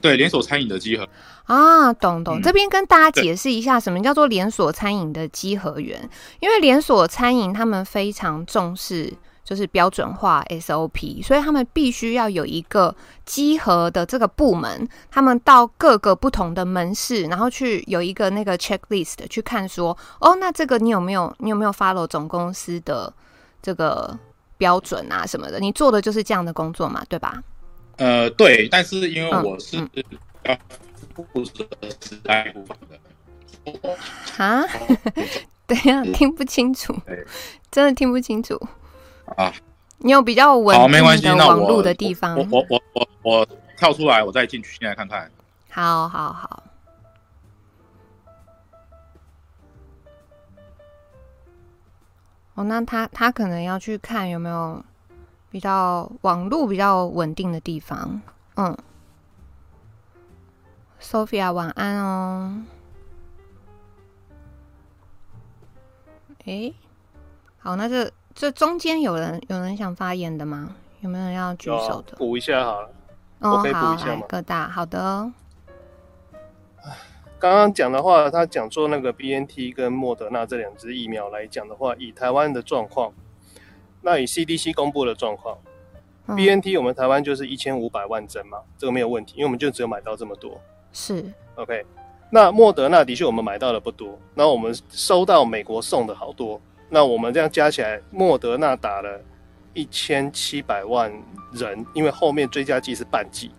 对，连锁餐饮的稽核啊，懂懂。嗯、这边跟大家解释一下，什么叫做连锁餐饮的稽核员？因为连锁餐饮他们非常重视就是标准化 SOP，所以他们必须要有一个集合的这个部门，他们到各个不同的门市，然后去有一个那个 checklist 去看说，哦，那这个你有没有你有没有 follow 总公司的这个标准啊什么的？你做的就是这样的工作嘛，对吧？呃，对，但是因为我是要负责时代部分的。啊？[LAUGHS] 对呀，听不清楚，真的听不清楚啊！你有比较稳定的网络的地方？我我我我我跳出来，我再进去，现在看看。好好好。哦，那他他可能要去看有没有。比较网络比较稳定的地方，嗯，Sophia 晚安哦。诶、欸，好，那这这中间有人有人想发言的吗？有没有人要举手的？补一下好了，哦，我可以补一下吗？各大好的。刚刚讲的话，他讲说那个 BNT 跟莫德纳这两支疫苗来讲的话，以台湾的状况。那以 CDC 公布的状况，BNT 我们台湾就是一千五百万针嘛，这个没有问题，因为我们就只有买到这么多。是，OK。那莫德纳的确我们买到的不多，然后我们收到美国送的好多，那我们这样加起来，莫德纳打了一千七百万人，因为后面追加剂是半剂。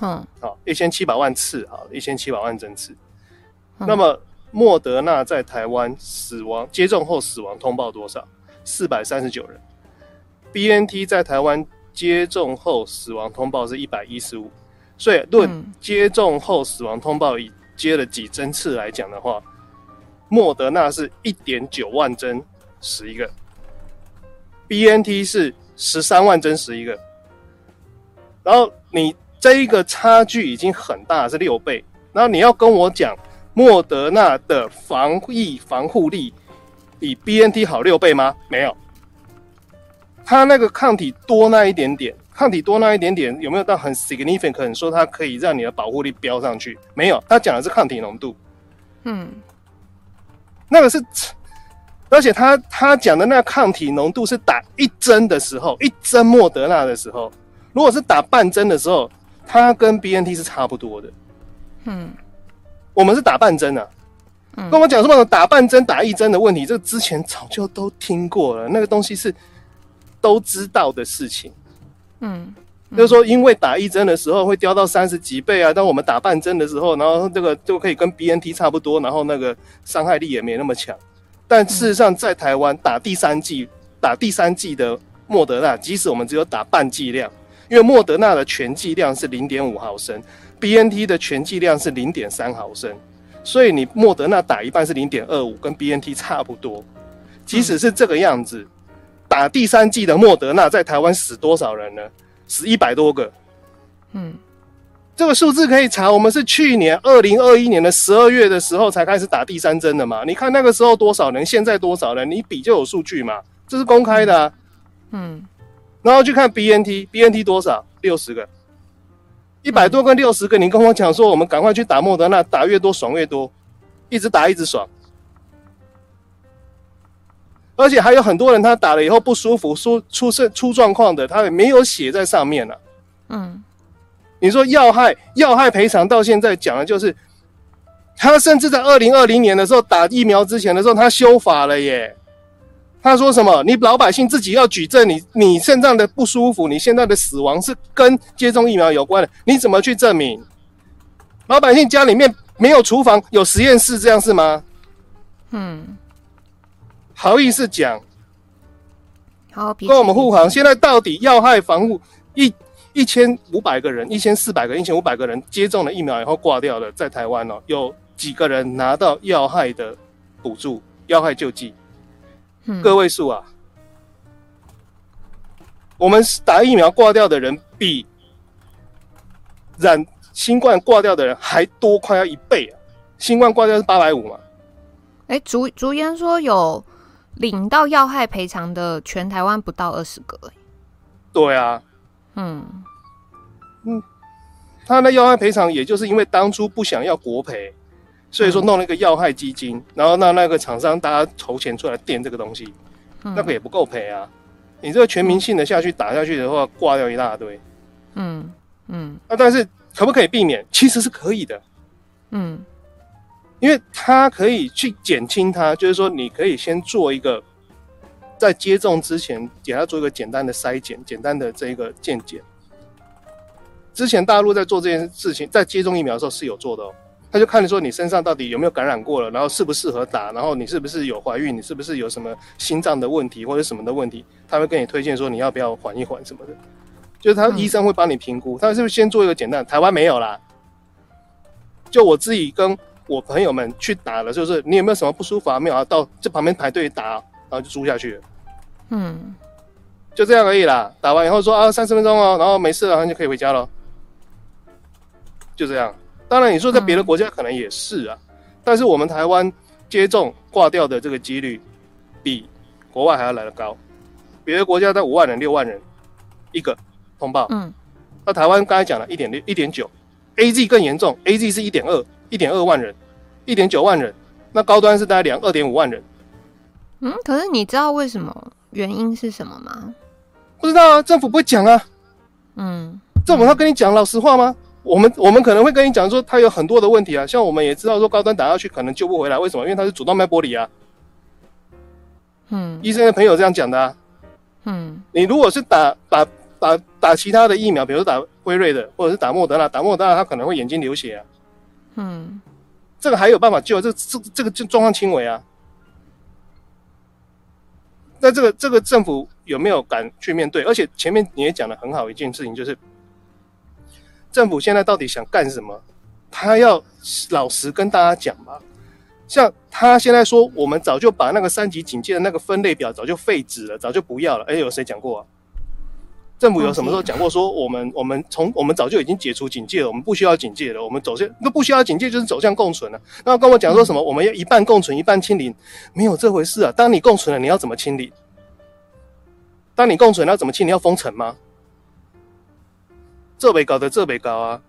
嗯，好，一千七百万次，好，一千七百万针次。那么莫德纳在台湾死亡接种后死亡通报多少？四百三十九人，BNT 在台湾接种后死亡通报是一百一十五，所以论接种后死亡通报以接了几针次来讲的话，莫德纳是一点九万针十一个，BNT 是十三万针十一个，然后你这一个差距已经很大，是六倍，然后你要跟我讲莫德纳的防疫防护力。比 BNT 好六倍吗？没有，它那个抗体多那一点点，抗体多那一点点，有没有到很 significant 可能说它可以让你的保护力飙上去？没有，它讲的是抗体浓度。嗯，那个是，而且他他讲的那抗体浓度是打一针的时候，一针莫德纳的时候，如果是打半针的时候，它跟 BNT 是差不多的。嗯，我们是打半针啊。跟我讲什么打半针打一针的问题，这个之前早就都听过了，那个东西是都知道的事情。嗯，嗯就是说，因为打一针的时候会飙到三十几倍啊，当我们打半针的时候，然后这个就可以跟 BNT 差不多，然后那个伤害力也没那么强。但事实上，在台湾打第三剂打第三剂的莫德纳，即使我们只有打半剂量，因为莫德纳的全剂量是零点五毫升，BNT 的全剂量是零点三毫升。所以你莫德纳打一半是零点二五，跟 BNT 差不多。即使是这个样子，嗯、打第三剂的莫德纳在台湾死多少人呢？死一百多个。嗯，这个数字可以查。我们是去年二零二一年的十二月的时候才开始打第三针的嘛？你看那个时候多少人，现在多少人，你比就有数据嘛？这是公开的啊。嗯，然后去看 BNT，BNT 多少？六十个。一百多跟六十个，你跟我讲说，我们赶快去打莫德纳，打越多爽越多，一直打一直爽。而且还有很多人他打了以后不舒服，出出事出状况的，他也没有写在上面了啊。嗯，你说要害要害赔偿到现在讲的就是，他甚至在二零二零年的时候打疫苗之前的时候，他修法了耶。他说什么？你老百姓自己要举证，你你肾脏的不舒服，你现在的死亡是跟接种疫苗有关的，你怎么去证明？老百姓家里面没有厨房，有实验室，这样是吗？嗯，好意思讲？好，跟我们护航。现在到底要害防护一一千五百个人，一千四百个，一千五百个人接种了疫苗以后挂掉了，在台湾哦，有几个人拿到要害的补助、要害救济？个位数啊，我们打疫苗挂掉的人比染新冠挂掉的人还多，快要一倍啊！新冠挂掉是八百五嘛？哎、欸，竹竹烟说有领到要害赔偿的，全台湾不到二十个、欸。对啊，嗯嗯，他那要害赔偿，也就是因为当初不想要国赔，所以说弄了一个要害基金，然后让那个厂商大家筹钱出来垫这个东西，那个也不够赔啊。你这个全民性的下去打下去的话，挂掉一大堆。嗯嗯。那但是可不可以避免？其实是可以的。嗯。因为它可以去减轻它，就是说你可以先做一个，在接种之前给他做一个简单的筛检，简单的这一个健检。之前大陆在做这件事情，在接种疫苗的时候是有做的哦。他就看你说你身上到底有没有感染过了，然后适不适合打，然后你是不是有怀孕，你是不是有什么心脏的问题或者什么的问题，他会跟你推荐说你要不要缓一缓什么的。就是他医生会帮你评估，他是不是先做一个简单？台湾没有啦。就我自己跟我朋友们去打了，就是你有没有什么不舒服啊？没有啊，到这旁边排队打，然后就输下去了。嗯，就这样而已啦。打完以后说啊，三十分钟哦，然后没事了，然后就可以回家了。就这样。当然，你说在别的国家可能也是啊，嗯、但是我们台湾接种挂掉的这个几率比国外还要来得高。别的国家在五万人、六万人一个通报，嗯，那台湾刚才讲了一点六、一点九，AZ 更严重，AZ 是一点二、一点二万人，一点九万人，那高端是大概两二点五万人。嗯，可是你知道为什么原因是什么吗？不知道啊，政府不会讲啊。嗯，政府他跟你讲老实话吗？我们我们可能会跟你讲说，他有很多的问题啊，像我们也知道说高端打下去可能救不回来，为什么？因为他是主动脉剥离啊。嗯，医生的朋友这样讲的啊。嗯，你如果是打打打打其他的疫苗，比如说打辉瑞的，或者是打莫德纳，打莫德纳他可能会眼睛流血啊。嗯，这个还有办法救，这这这个就状况轻微啊。那这个这个政府有没有敢去面对？而且前面你也讲的很好一件事情，就是。政府现在到底想干什么？他要老实跟大家讲吧。像他现在说，我们早就把那个三级警戒的那个分类表早就废止了，早就不要了。哎，有谁讲过啊？政府有什么时候讲过说我们我们从我们早就已经解除警戒了，我们不需要警戒了，我们走向都不需要警戒就是走向共存了。那跟我讲说什么？我们要一半共存，一半清零，没有这回事啊！当你共存了，你要怎么清零？当你共存了，要怎么清？你要封城吗？这北搞的这北搞啊，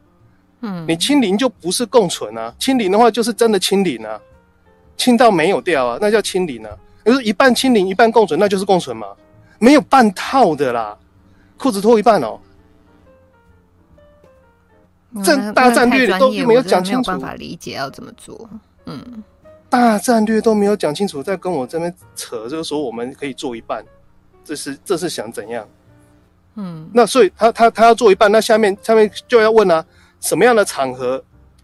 嗯，你清零就不是共存啊，清零的话就是真的清零啊，清到没有掉啊，那叫清零啊。就是，一半清零，一半共存，那就是共存嘛，没有半套的啦，裤子脱一半哦。这、嗯、大战略都没有讲清楚，没有办法理解要怎么做。嗯，大战略都没有讲清楚，在跟我这边扯，就是说我们可以做一半，这是这是想怎样？嗯，那所以他他他要做一半，那下面下面就要问啊，什么样的场合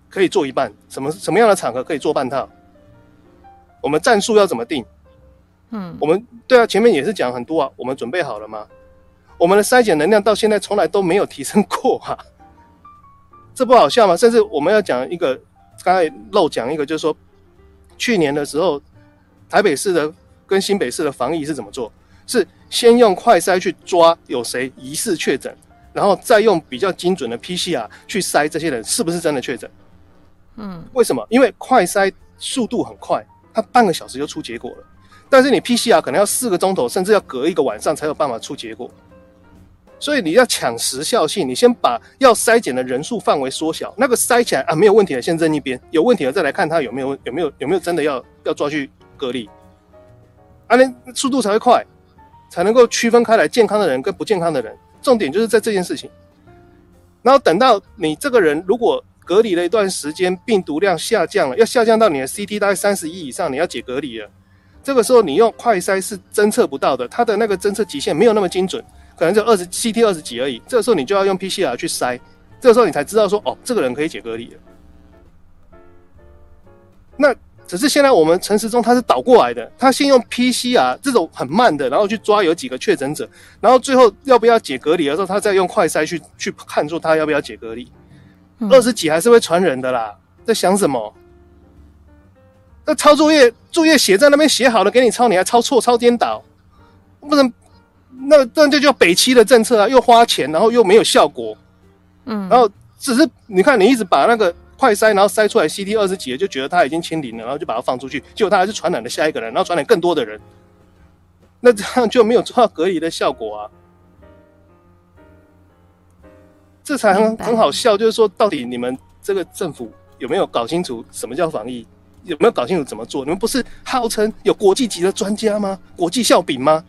可以做一半？什么什么样的场合可以做半套？我们战术要怎么定？嗯，我们对啊，前面也是讲很多啊，我们准备好了吗？我们的筛检能量到现在从来都没有提升过啊，[LAUGHS] 这不好笑吗？甚至我们要讲一个，刚才漏讲一个，就是说去年的时候，台北市的跟新北市的防疫是怎么做？是先用快筛去抓有谁疑似确诊，然后再用比较精准的 PCR 去筛这些人是不是真的确诊。嗯，为什么？因为快筛速度很快，它半个小时就出结果了。但是你 PCR 可能要四个钟头，甚至要隔一个晚上才有办法出结果。所以你要抢时效性，你先把要筛检的人数范围缩小，那个筛起来啊没有问题的先扔一边，有问题的再来看他有没有有没有有没有真的要要抓去隔离，啊那速度才会快。才能够区分开来健康的人跟不健康的人，重点就是在这件事情。然后等到你这个人如果隔离了一段时间，病毒量下降了，要下降到你的 CT 大概三十一以上，你要解隔离了。这个时候你用快筛是侦测不到的，它的那个侦测极限没有那么精准，可能就二十 CT 二十几而已。这个时候你就要用 PCR 去筛，这个时候你才知道说哦，这个人可以解隔离了。那。只是现在我们陈时中他是倒过来的，他先用 PCR 这种很慢的，然后去抓有几个确诊者，然后最后要不要解隔离的时候，他再用快筛去去看出他要不要解隔离。二十几还是会传人的啦，在想什么？那抄作业作业写在那边写好了给你抄，你还抄错抄颠倒，不能，那那就叫北七的政策啊，又花钱，然后又没有效果。嗯，然后只是你看你一直把那个。快筛，然后筛出来 CT 二十几，就觉得他已经清零了，然后就把它放出去，结果他还是传染了下一个人，然后传染更多的人，那这样就没有做到隔离的效果啊！这才很很好笑，就是说，到底你们这个政府有没有搞清楚什么叫防疫？有没有搞清楚怎么做？你们不是号称有国际级的专家吗？国际笑柄吗？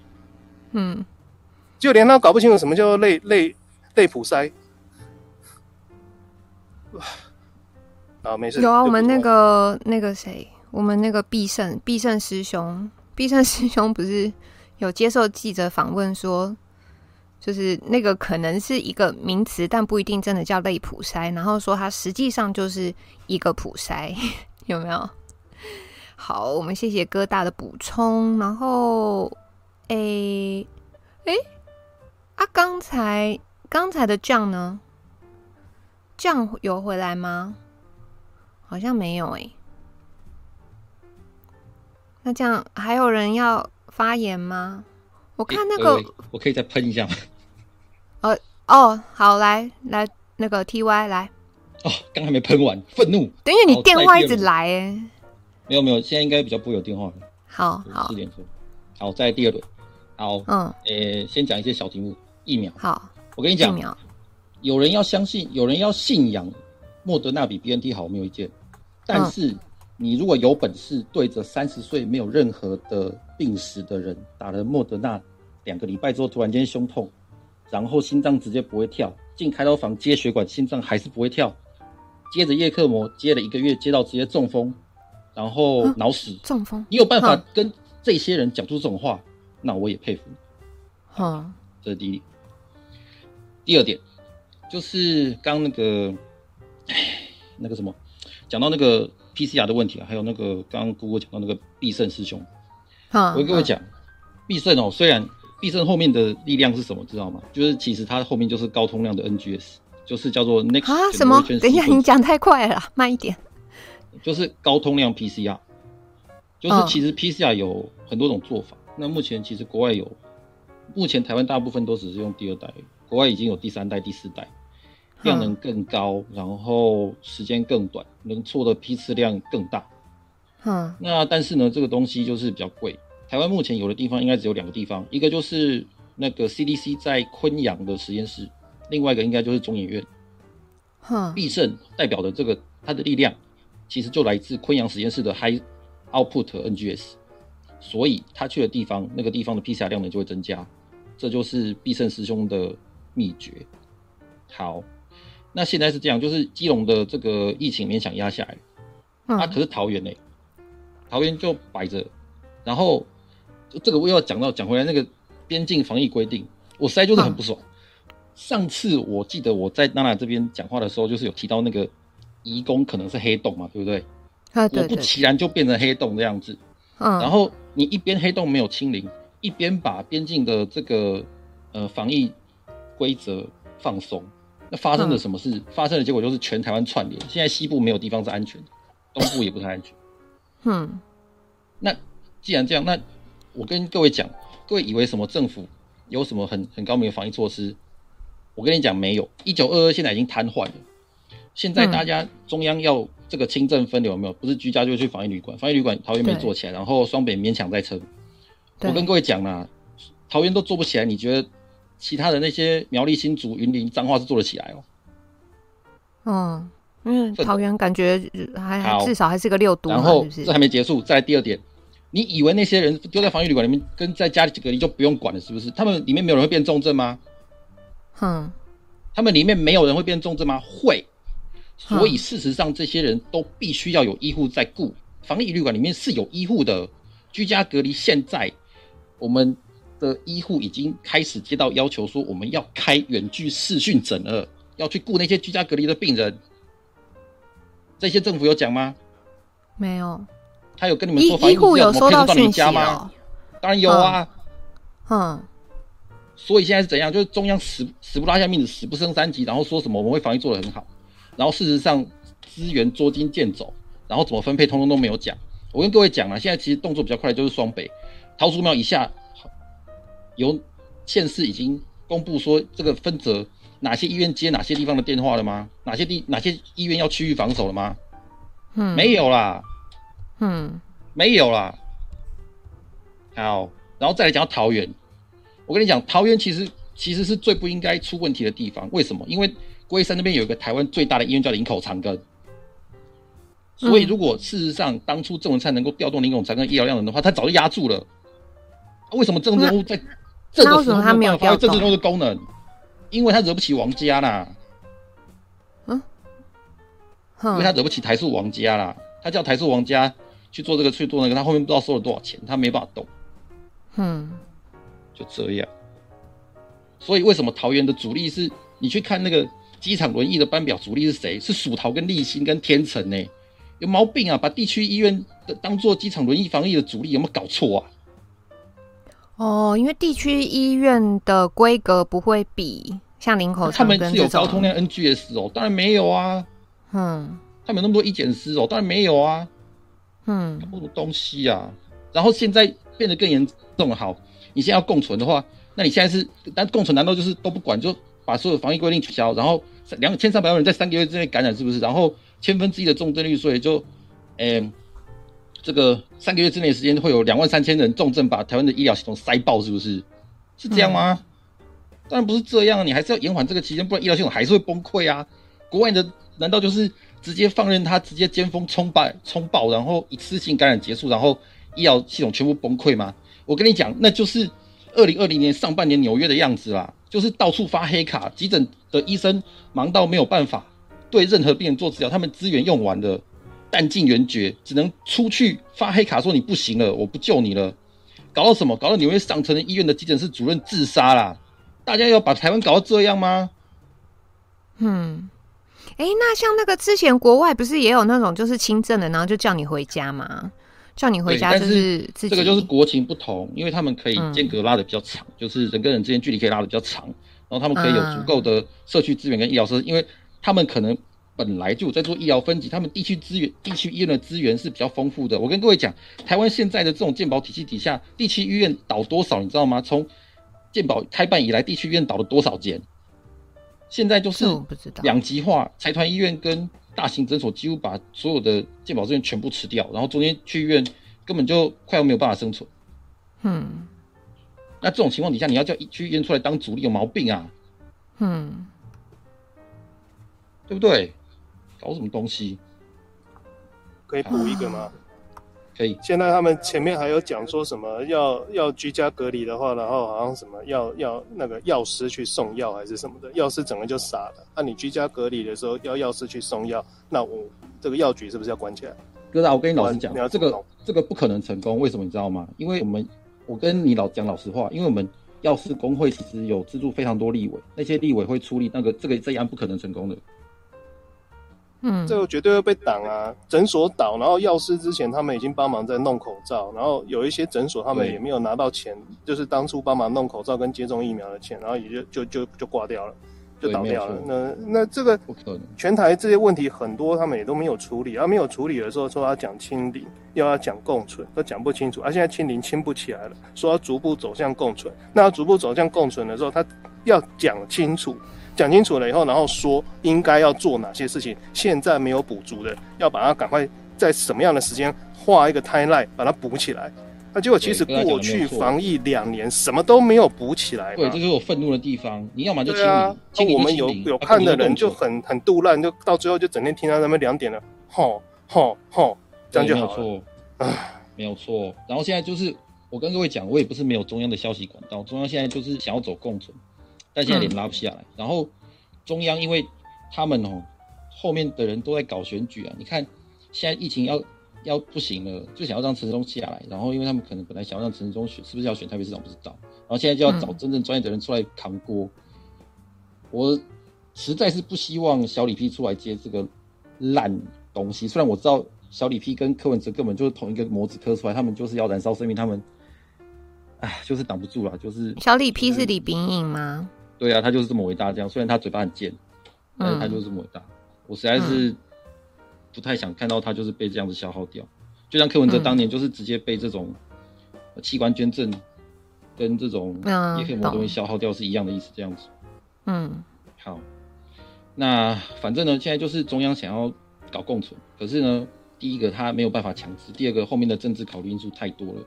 嗯，就连他搞不清楚什么叫做类类类普筛。啊，没事。有啊，我们那个那个谁，我们那个必胜必胜师兄，必胜师兄不是有接受记者访问说，就是那个可能是一个名词，但不一定真的叫类普筛。然后说它实际上就是一个普筛，[LAUGHS] 有没有？好，我们谢谢哥大的补充。然后，诶、欸，诶、欸，啊，刚才刚才的酱呢？酱有回来吗？好像没有诶、欸。那这样还有人要发言吗？我看那个，欸、我可以再喷一下吗？呃，[LAUGHS] 哦，好，来来，那个 T Y 来。哦，刚还没喷完，愤怒。等于你电话一直来诶。没有没有，现在应该比较不会有电话了。好好，四点钟。好，在第二轮。好，嗯，诶，先讲一些小题目。疫苗。好，我跟你讲，有人要相信，有人要信仰莫德纳比 BNT 好，没有意见。但是你如果有本事对着三十岁没有任何的病史的人打了莫德纳，两个礼拜之后突然间胸痛，然后心脏直接不会跳，进开刀房接血管，心脏还是不会跳，接着叶克膜接了一个月，接到直接中风。然后脑死，中风，你有办法跟这些人讲出这种话，那我也佩服你。好，这是第一点。第二点，就是刚那个，那个什么，讲到那个 PCR 的问题啊，还有那个刚刚姑姑讲到那个必胜师兄，我跟各位讲，必胜哦，虽然必胜后面的力量是什么，知道吗？就是其实它后面就是高通量的 NGS，就是叫做 Next 啊什么？等一下，你讲太快了，慢一点。就是高通量 PCR，就是其实 PCR 有很多种做法。Oh. 那目前其实国外有，目前台湾大部分都只是用第二代，国外已经有第三代、第四代，量能更高，然后时间更短，能做的批次量更大。嗯，那但是呢，这个东西就是比较贵。台湾目前有的地方应该只有两个地方，一个就是那个 CDC 在昆阳的实验室，另外一个应该就是中研院。哼，必胜代表的这个它的力量。其实就来自昆阳实验室的 High Output NGS，所以他去的地方，那个地方的 PCR 量呢就会增加，这就是必胜师兄的秘诀。好，那现在是这样，就是基隆的这个疫情勉强压下来，嗯、啊，可是桃园呢？桃园就摆着，然后这个我又要讲到讲回来那个边境防疫规定，我实在就是很不爽。嗯、上次我记得我在娜娜这边讲话的时候，就是有提到那个。移工可能是黑洞嘛，对不对？啊，对，对，果不其然就变成黑洞这样子。嗯，然后你一边黑洞没有清零，一边把边境的这个呃防疫规则放松，那发生了什么事？嗯、发生的结果就是全台湾串联，现在西部没有地方是安全的，东部也不太安全。嗯，那既然这样，那我跟各位讲，各位以为什么政府有什么很很高明的防疫措施？我跟你讲，没有。一九二二现在已经瘫痪了。现在大家中央要这个轻症分流有没有？不是居家就去防疫旅馆，防疫旅馆桃园没做起来，然后双北勉强在撑。我跟各位讲啦，桃园都做不起来，你觉得其他的那些苗栗、新竹、云林、彰化是做得起来哦？嗯，因为桃园感觉还至少还是个六都，然后这还没结束，再来第二点，你以为那些人丢在防疫旅馆里面跟在家里隔离就不用管了，是不是？他们里面没有人会变重症吗？哼，他们里面没有人会变重症吗？会。所以事实上，这些人都必须要有医护在顾。防疫旅馆里面是有医护的，居家隔离。现在我们的医护已经开始接到要求，说我们要开远距视讯诊了，要去顾那些居家隔离的病人。这些政府有讲吗？没有。他有跟你们说，医护有收到讯息吗？当然有啊。嗯。所以现在是怎样？就是中央死死不拉下面子，死不升三级，然后说什么我们会防疫做得很好。然后事实上资源捉襟见肘，然后怎么分配，通通都没有讲。我跟各位讲了，现在其实动作比较快的就是双北桃竹苗以下，有县市已经公布说这个分责哪些医院接哪些地方的电话了吗？哪些地哪些医院要区域防守了吗？嗯，没有啦，嗯，没有啦。好，然后再来讲到桃园，我跟你讲，桃园其实其实是最不应该出问题的地方。为什么？因为龟山那边有一个台湾最大的医院叫林口长庚，所以如果事实上当初郑文灿能够调动林口长庚医疗量能的话，他早就压住了。为什么政治人物在这个时候他没有发挥政治人物的功能？因为他惹不起王家啦。嗯，因为他惹不起台塑王家啦，他叫台塑王家去做这个去做那个，他后面不知道收了多少钱，他没办法动。嗯，就这样。所以为什么桃园的主力是？你去看那个机场轮椅的班表，主力是谁？是蜀桃跟立新跟天成呢？有毛病啊！把地区医院的当做机场轮椅防疫的主力，有没有搞错啊？哦，因为地区医院的规格不会比像林口他们是有高通量 NGS 哦，当然没有啊。嗯，他们有那么多医检师哦，当然没有啊。嗯，那么东西啊？然后现在变得更严重，好，你现在要共存的话。那你现在是，但共存难道就是都不管，就把所有防疫规定取消，然后两千三百万人在三个月之内感染，是不是？然后千分之一的重症率，所以就，诶、欸，这个三个月之内的时间会有两万三千人重症，把台湾的医疗系统塞爆，是不是？是这样吗？嗯、当然不是这样，你还是要延缓这个期间，不然医疗系统还是会崩溃啊。国外的难道就是直接放任他直接尖峰冲爆冲爆，然后一次性感染结束，然后医疗系统全部崩溃吗？我跟你讲，那就是。二零二零年上半年纽约的样子啦，就是到处发黑卡，急诊的医生忙到没有办法对任何病人做治疗，他们资源用完了，弹尽援绝，只能出去发黑卡说你不行了，我不救你了。搞到什么？搞到纽约上层的医院的急诊室主任自杀啦！大家要把台湾搞到这样吗？嗯，哎、欸，那像那个之前国外不是也有那种就是轻症的，然后就叫你回家吗？叫你回家就是这个就是国情不同，因为他们可以间隔拉的比较长，嗯、就是人跟人之间距离可以拉的比较长，然后他们可以有足够的社区资源跟医疗设施，嗯、因为他们可能本来就在做医疗分级，他们地区资源、地区医院的资源是比较丰富的。我跟各位讲，台湾现在的这种健保体系底下，地区医院倒多少，你知道吗？从健保开办以来，地区医院倒了多少间？现在就是两极化，财团医院跟。大型诊所几乎把所有的健保资源全部吃掉，然后中间去医院根本就快要没有办法生存。嗯，那这种情况底下，你要叫去医院出来当主力，有毛病啊？嗯，对不对？搞什么东西？可以补一个吗？可以，现在他们前面还有讲说什么要要居家隔离的话，然后好像什么要要那个药师去送药还是什么的，药师整个就傻了。那、啊、你居家隔离的时候要药师去送药，那我这个药局是不是要关起来？哥大，我跟你老实讲，这个这个不可能成功。为什么你知道吗？因为我们我跟你老讲老实话，因为我们药师工会其实有资助非常多立委，那些立委会出力，那个这个这样不可能成功的。嗯，这个绝对会被挡啊！诊所倒，然后药师之前他们已经帮忙在弄口罩，然后有一些诊所他们也没有拿到钱，就是当初帮忙弄口罩跟接种疫苗的钱，然后也就就就就挂掉了，就倒掉了。那那这个全台这些问题很多，他们也都没有处理，而、啊、没有处理的时候说要讲清零，又要讲共存，都讲不清楚。而、啊、现在清零清不起来了，说要逐步走向共存，那要逐步走向共存的时候，他要讲清楚。讲清楚了以后，然后说应该要做哪些事情，现在没有补足的，要把它赶快在什么样的时间画一个 timeline 把它补起来。那结果其实过去防疫两年什么都没有补起来。对，这就是我愤怒的地方。你要么就清零，清零，我们有有看的人就很很杜烂，就到最后就整天听到他们两点了，吼吼吼，这样就好了。唉，没有错。然后现在就是我跟各位讲，我也不是没有中央的消息管道，中央现在就是想要走共存。但现在脸拉不下来，嗯、然后中央因为他们哦，后面的人都在搞选举啊。你看现在疫情要要不行了，就想要让陈时中下来。然后因为他们可能本来想要让陈时中选，是不是要选台北市长不知道。然后现在就要找真正专业的人出来扛锅。嗯、我实在是不希望小李批出来接这个烂东西。虽然我知道小李批跟柯文哲根本就是同一个模子刻出来，他们就是要燃烧生命，他们哎，就是挡不住了。就是小李批是李炳颖吗？对啊，他就是这么伟大。这样，虽然他嘴巴很贱，但是他就是这么伟大。嗯、我实在是不太想看到他就是被这样子消耗掉。就像柯文哲当年就是直接被这种器官捐赠跟这种叶克膜东西消耗掉是一样的意思。这样子，嗯，好。那反正呢，现在就是中央想要搞共存，可是呢，第一个他没有办法强制，第二个后面的政治考虑因素太多了。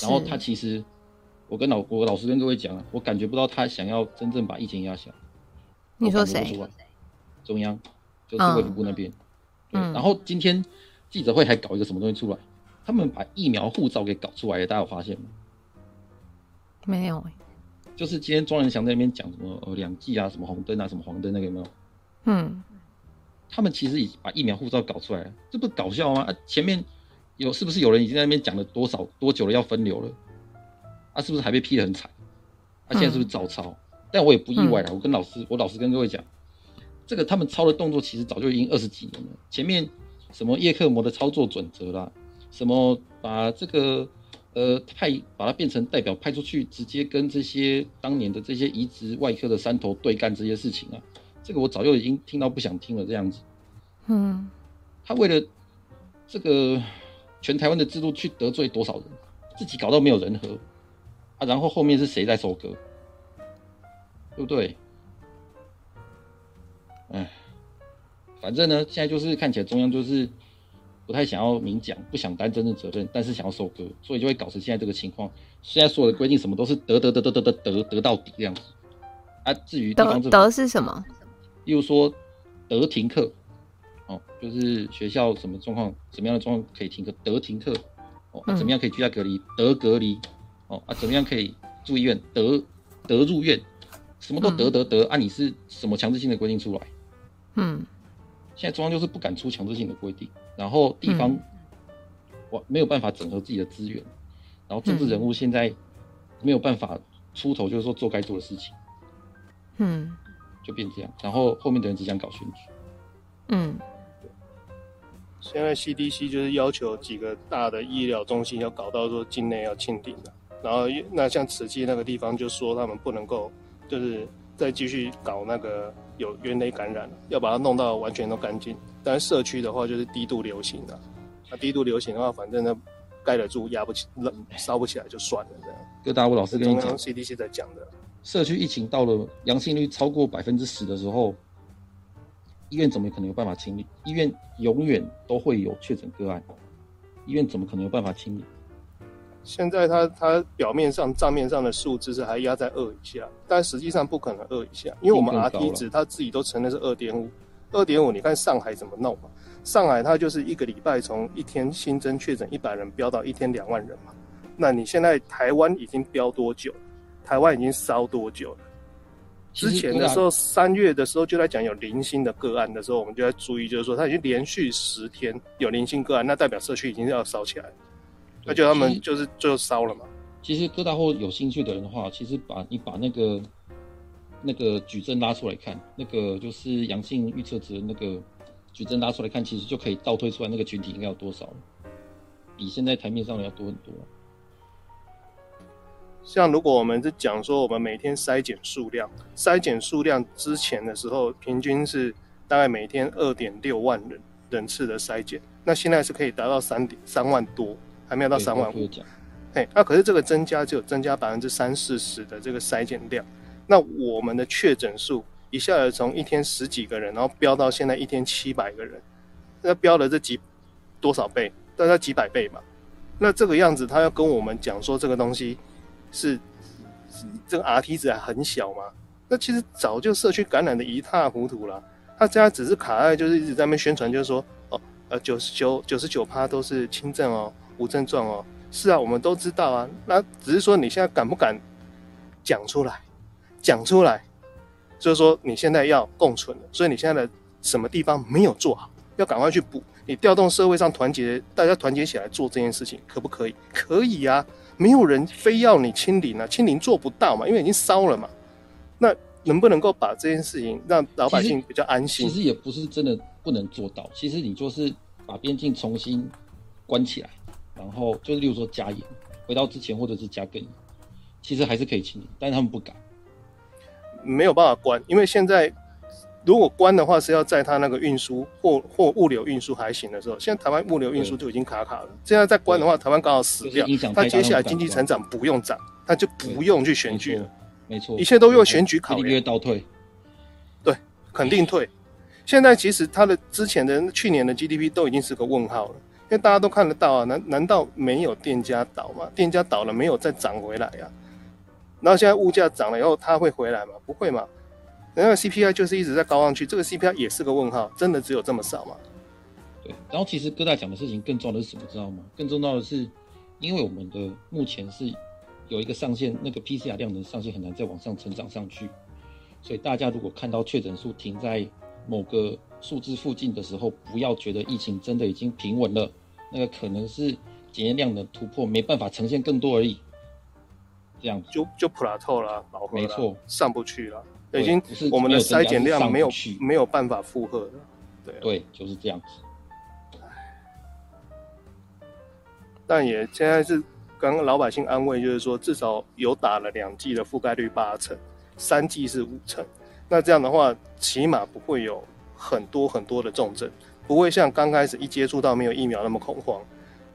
然后他其实。我跟老我老实跟各位讲啊，我感觉不到他想要真正把疫情压下。你说谁？中央，就是卫福部那边。嗯。然后今天记者会还搞一个什么东西出来？他们把疫苗护照给搞出来了，大家有发现吗？没有。就是今天庄仁祥在那边讲什么呃两剂啊，什么红灯啊，什么黄灯那个有没有？嗯。他们其实已经把疫苗护照搞出来了，这不搞笑吗？啊，前面有是不是有人已经在那边讲了多少多久了要分流了？啊，是不是还被批得很惨？啊，现在是不是照抄？嗯、但我也不意外了。我跟老师，我老师跟各位讲，这个他们抄的动作其实早就已经二十几年了。前面什么叶克膜的操作准则啦，什么把这个呃派把它变成代表派出去，直接跟这些当年的这些移植外科的山头对干这些事情啊。这个我早就已经听到不想听了，这样子，嗯，他为了这个全台湾的制度去得罪多少人，自己搞到没有人和啊，然后后面是谁在收割，对不对？哎，反正呢，现在就是看起来中央就是不太想要明讲，不想担真正责任，但是想要收割，所以就会搞成现在这个情况。现在所有的规定什么都是得得得得得得得得到底这样子啊，至于地方得得是什么？例如说，得停课，哦，就是学校什么状况，什么样的状况可以停课，得停课，哦，怎么样可以居家隔离，得隔离，哦啊，怎么样可以住医院，得得入院，什么都得得得，嗯啊、你是什么强制性的规定出来？嗯，现在中央就是不敢出强制性的规定，然后地方我、嗯、没有办法整合自己的资源，然后政治人物现在没有办法出头，就是说做该做的事情，嗯。就变这样，然后后面的人只想搞选举。嗯，现在 CDC 就是要求几个大的医疗中心要搞到说境内要清零了，然后那像慈济那个地方就说他们不能够就是再继续搞那个有原类感染了，要把它弄到完全都干净。但是社区的话就是低度流行了，那低度流行的话，反正呢盖得住压不起，冷烧不起来就算了这样。就大吴老师跟你讲，CDC 在讲的。社区疫情到了阳性率超过百分之十的时候，医院怎么可能有办法清理？医院永远都会有确诊个案，医院怎么可能有办法清理？现在它它表面上账面上的数字是还压在二以下，但实际上不可能二以下，因为我们 RT 值它自己都承认是二点五，二点五你看上海怎么弄嘛？上海它就是一个礼拜从一天新增确诊一百人飙到一天两万人嘛，那你现在台湾已经飙多久？台湾已经烧多久了？之前的时候，三月的时候就在讲有零星的个案的时候，我们就在注意，就是说它已经连续十天有零星个案，那代表社区已经要烧起来了。那就他们就是就烧了嘛。其实各大或有兴趣的人的话，其实把你把那个那个矩阵拉出来看，那个就是阳性预测值那个矩阵拉出来看，其实就可以倒推出来那个群体应该有多少了，比现在台面上的要多很多。像如果我们是讲说，我们每天筛检数量，筛检数量之前的时候，平均是大概每天二点六万人人次的筛检，那现在是可以达到三点三万多，还没有到三万五。哎，那、啊、可是这个增加只有增加百分之三四十的这个筛检量，那我们的确诊数一下子从一天十几个人，然后飙到现在一天七百个人，那飙了这几多少倍？大概几百倍吧。那这个样子，他要跟我们讲说这个东西。是，是这个 R T 值还很小吗？那其实早就社区感染的一塌糊涂了。他现在只是卡在，就是一直在那边宣传，就是说，哦，呃，九十九九十九趴都是轻症哦，无症状哦。是啊，我们都知道啊。那只是说你现在敢不敢讲出来？讲出来，就是说你现在要共存了，所以你现在的什么地方没有做好，要赶快去补。你调动社会上团结，大家团结起来做这件事情，可不可以？可以啊。没有人非要你清零啊，清零做不到嘛，因为已经烧了嘛。那能不能够把这件事情让老百姓比较安心？其实，其实也不是真的不能做到，其实你就是把边境重新关起来，然后就是例如说加盐，回到之前或者是加更严，其实还是可以清零，但是他们不敢，没有办法关，因为现在。如果关的话，是要在它那个运输或或物流运输还行的时候，现在台湾物流运输就已经卡卡了。现在再关的话，台湾刚好死掉。他接下来经济成长不用涨，他就不用去选举了。没错，一切都用选举考虑。越倒退，对，肯定退。现在其实它的之前的去年的 GDP 都已经是个问号了，因为大家都看得到啊，难难道没有店家倒吗？店家倒了没有再涨回来呀？然后现在物价涨了以后，它会回来吗？不会嘛？那个 CPI 就是一直在高上去，这个 CPI 也是个问号，真的只有这么少吗？对，然后其实哥大讲的事情更重要的是什么，知道吗？更重要的是，因为我们的目前是有一个上限，那个 PCR 量能上限很难再往上成长上去，所以大家如果看到确诊数停在某个数字附近的时候，不要觉得疫情真的已经平稳了，那个可能是检验量的突破没办法呈现更多而已。这样就就普拉透了，饱和了，没错，上不去了，已经我们的筛检量没有没有办法负荷了，对对，就是这样子。但也现在是刚刚老百姓安慰，就是说至少有打了两剂的覆盖率八成，三剂是五成，那这样的话起码不会有很多很多的重症，不会像刚开始一接触到没有疫苗那么恐慌。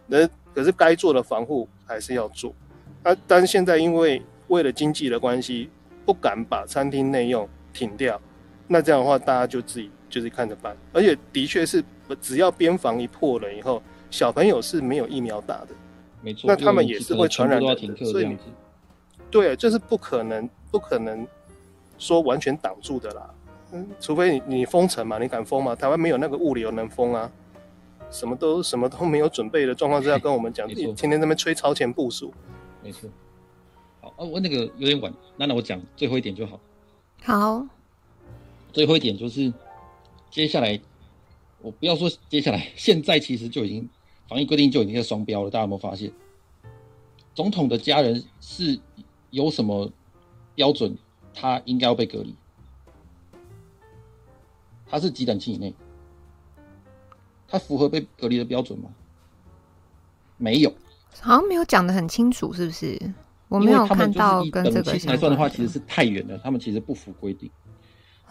那可是该做的防护还是要做。啊！但是现在因为为了经济的关系，不敢把餐厅内用停掉，那这样的话，大家就自己就是看着办。而且的确是，只要边防一破了以后，小朋友是没有疫苗打的，没错，那他们也是会传染的。所以，对，这是不可能，不可能说完全挡住的啦。嗯，除非你你封城嘛，你敢封吗？台湾没有那个物流能封啊，什么都什么都没有准备的状况之下，跟我们讲，你天天在那边吹超前部署。没错，好啊，我那个有点晚，那那我讲最后一点就好。好，最后一点就是，接下来我不要说接下来，现在其实就已经防疫规定就已经在双标了，大家有没有发现？总统的家人是有什么标准，他应该要被隔离？他是几等亲以内？他符合被隔离的标准吗？没有。好像没有讲的很清楚，是不是？我没有看到跟这个来算的话，其实是太远了。他们其实不符规定。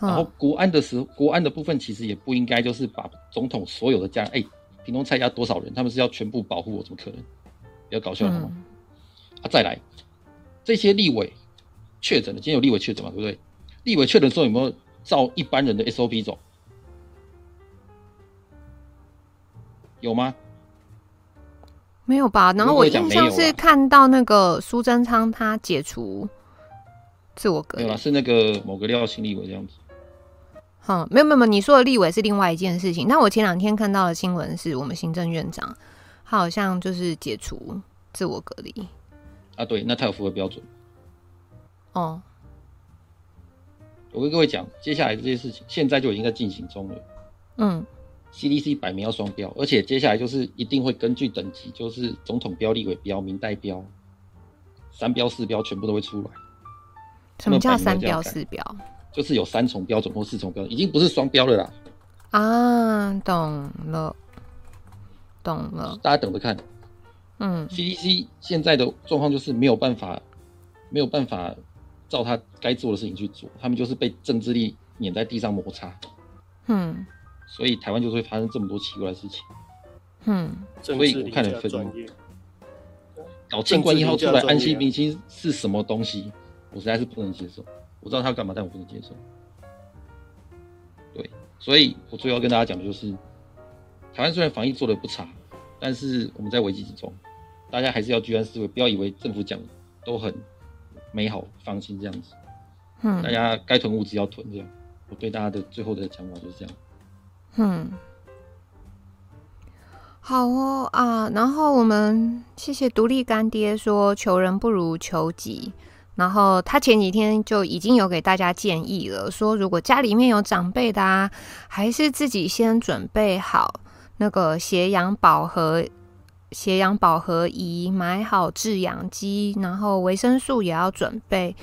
然后国安的时候，国安的部分其实也不应该就是把总统所有的家，哎，屏东蔡家多少人？他们是要全部保护我？怎么可能？比较搞笑的吗？嗯、啊，再来，这些立委确诊了，今天有立委确诊嘛？对不对？立委确诊的时候有没有照一般人的 SOP 走？有吗？没有吧？然后我印象是看到那个苏贞昌他解除自我隔离，没有啦，是那个某个廖姓立委这样子。好，没有没有没有，你说的立委是另外一件事情。但我前两天看到的新闻是我们行政院长他好像就是解除自我隔离。啊，对，那他有符合标准。哦，我跟各位讲，接下来这些事情现在就已经在进行中了。嗯。CDC 摆明要双标，而且接下来就是一定会根据等级，就是总统标、立委标、民代标，三标四标全部都会出来。什么叫三标四标？就是有三重标准或四重标准，已经不是双标了啦。啊，懂了，懂了。大家等着看。嗯，CDC 现在的状况就是没有办法，没有办法照他该做的事情去做，他们就是被政治力碾在地上摩擦。嗯。所以台湾就是会发生这么多奇怪的事情，嗯，所以我看了分析，搞清冠一号出来安心明星是什么东西，我实在是不能接受。我知道他干嘛，但我不能接受。对，所以我最后要跟大家讲的就是，台湾虽然防疫做的不差，但是我们在危机之中，大家还是要居安思危，不要以为政府讲都很美好，放心这样子。嗯，大家该囤物资要囤，这样。我对大家的最后的讲法就是这样。嗯，好哦啊，然后我们谢谢独立干爹说求人不如求己，然后他前几天就已经有给大家建议了，说如果家里面有长辈的啊，还是自己先准备好那个血氧饱和、血氧饱和仪，买好制氧机，然后维生素也要准备。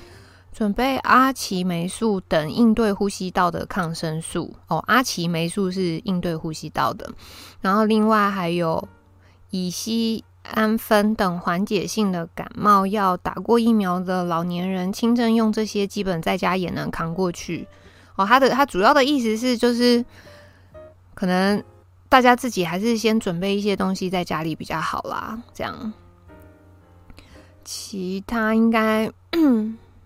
准备阿奇霉素等应对呼吸道的抗生素哦，阿奇霉素是应对呼吸道的，然后另外还有乙醯胺酚等缓解性的感冒药，打过疫苗的老年人轻症用这些，基本在家也能扛过去哦。他的他主要的意思是，就是可能大家自己还是先准备一些东西在家里比较好啦，这样，其他应该。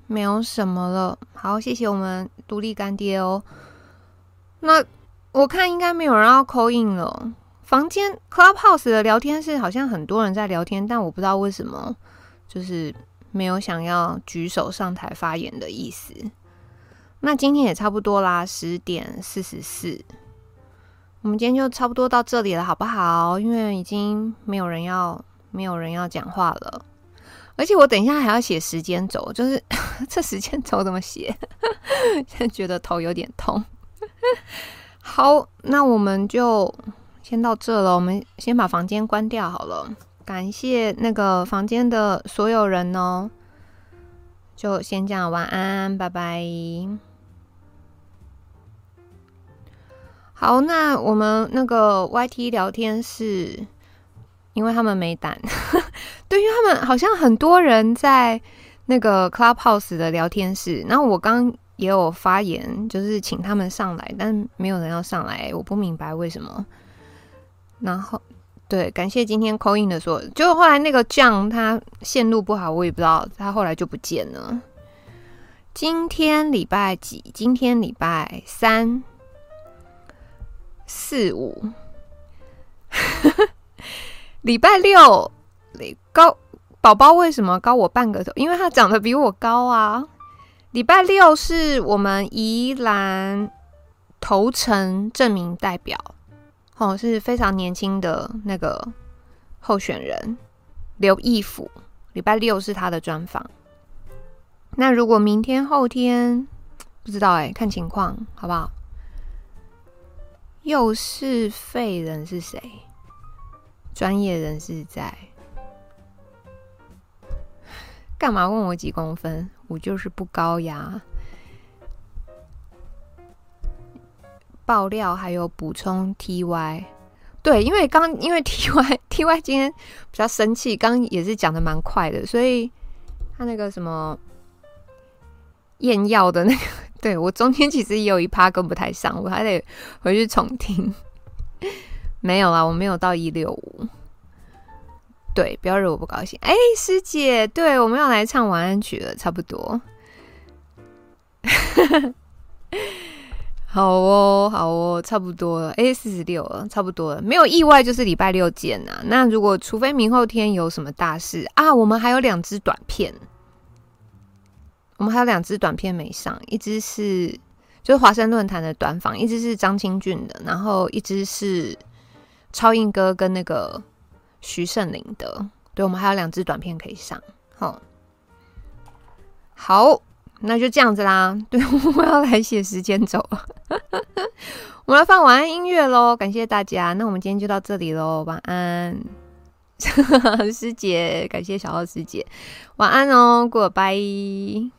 没有什么了，好，谢谢我们独立干爹哦。那我看应该没有人要 call in 了。房间 Clubhouse 的聊天室好像很多人在聊天，但我不知道为什么，就是没有想要举手上台发言的意思。那今天也差不多啦，十点四十四，我们今天就差不多到这里了，好不好？因为已经没有人要，没有人要讲话了。而且我等一下还要写时间轴，就是 [LAUGHS] 这时间轴怎么写？[LAUGHS] 现在觉得头有点痛。[LAUGHS] 好，那我们就先到这了。我们先把房间关掉好了。感谢那个房间的所有人哦。就先这样，晚安，拜拜。好，那我们那个 YT 聊天室。因为他们没胆，[LAUGHS] 对于他们好像很多人在那个 Clubhouse 的聊天室，然后我刚也有发言，就是请他们上来，但没有人要上来，我不明白为什么。然后，对，感谢今天 call in 的所有，就后来那个酱他线路不好，我也不知道，他后来就不见了。今天礼拜几？今天礼拜三、四、五。礼拜六，高宝宝为什么高我半个头？因为他长得比我高啊。礼拜六是我们宜兰头城证明代表，哦，是非常年轻的那个候选人刘义府。礼拜六是他的专访。那如果明天后天不知道哎、看情况好不好？又是废人是谁？专业人士在干嘛？问我几公分？我就是不高呀。爆料还有补充 TY，对，因为刚因为 [LAUGHS] TY TY 今天比较生气，刚也是讲的蛮快的，所以他那个什么验药的那个，对，我中间其实也有一趴跟不太上，我还得回去重听。没有啦，我没有到一六五。对，不要惹我不高兴。哎，师姐，对，我们要来唱晚安曲了，差不多。[LAUGHS] 好哦，好哦，差不多了。哎，四十六了，差不多了。没有意外就是礼拜六见呐。那如果除非明后天有什么大事啊，我们还有两支短片，我们还有两支短片没上，一支是就是华山论坛的短访，一支是张清俊的，然后一支是。超硬哥跟那个徐胜林的，对，我们还有两支短片可以上，好，好，那就这样子啦。[LAUGHS] 对，我要来写时间轴，[LAUGHS] 我们来放晚安音乐喽。感谢大家，那我们今天就到这里喽，晚安，[LAUGHS] 师姐，感谢小奥师姐，晚安哦，Goodbye。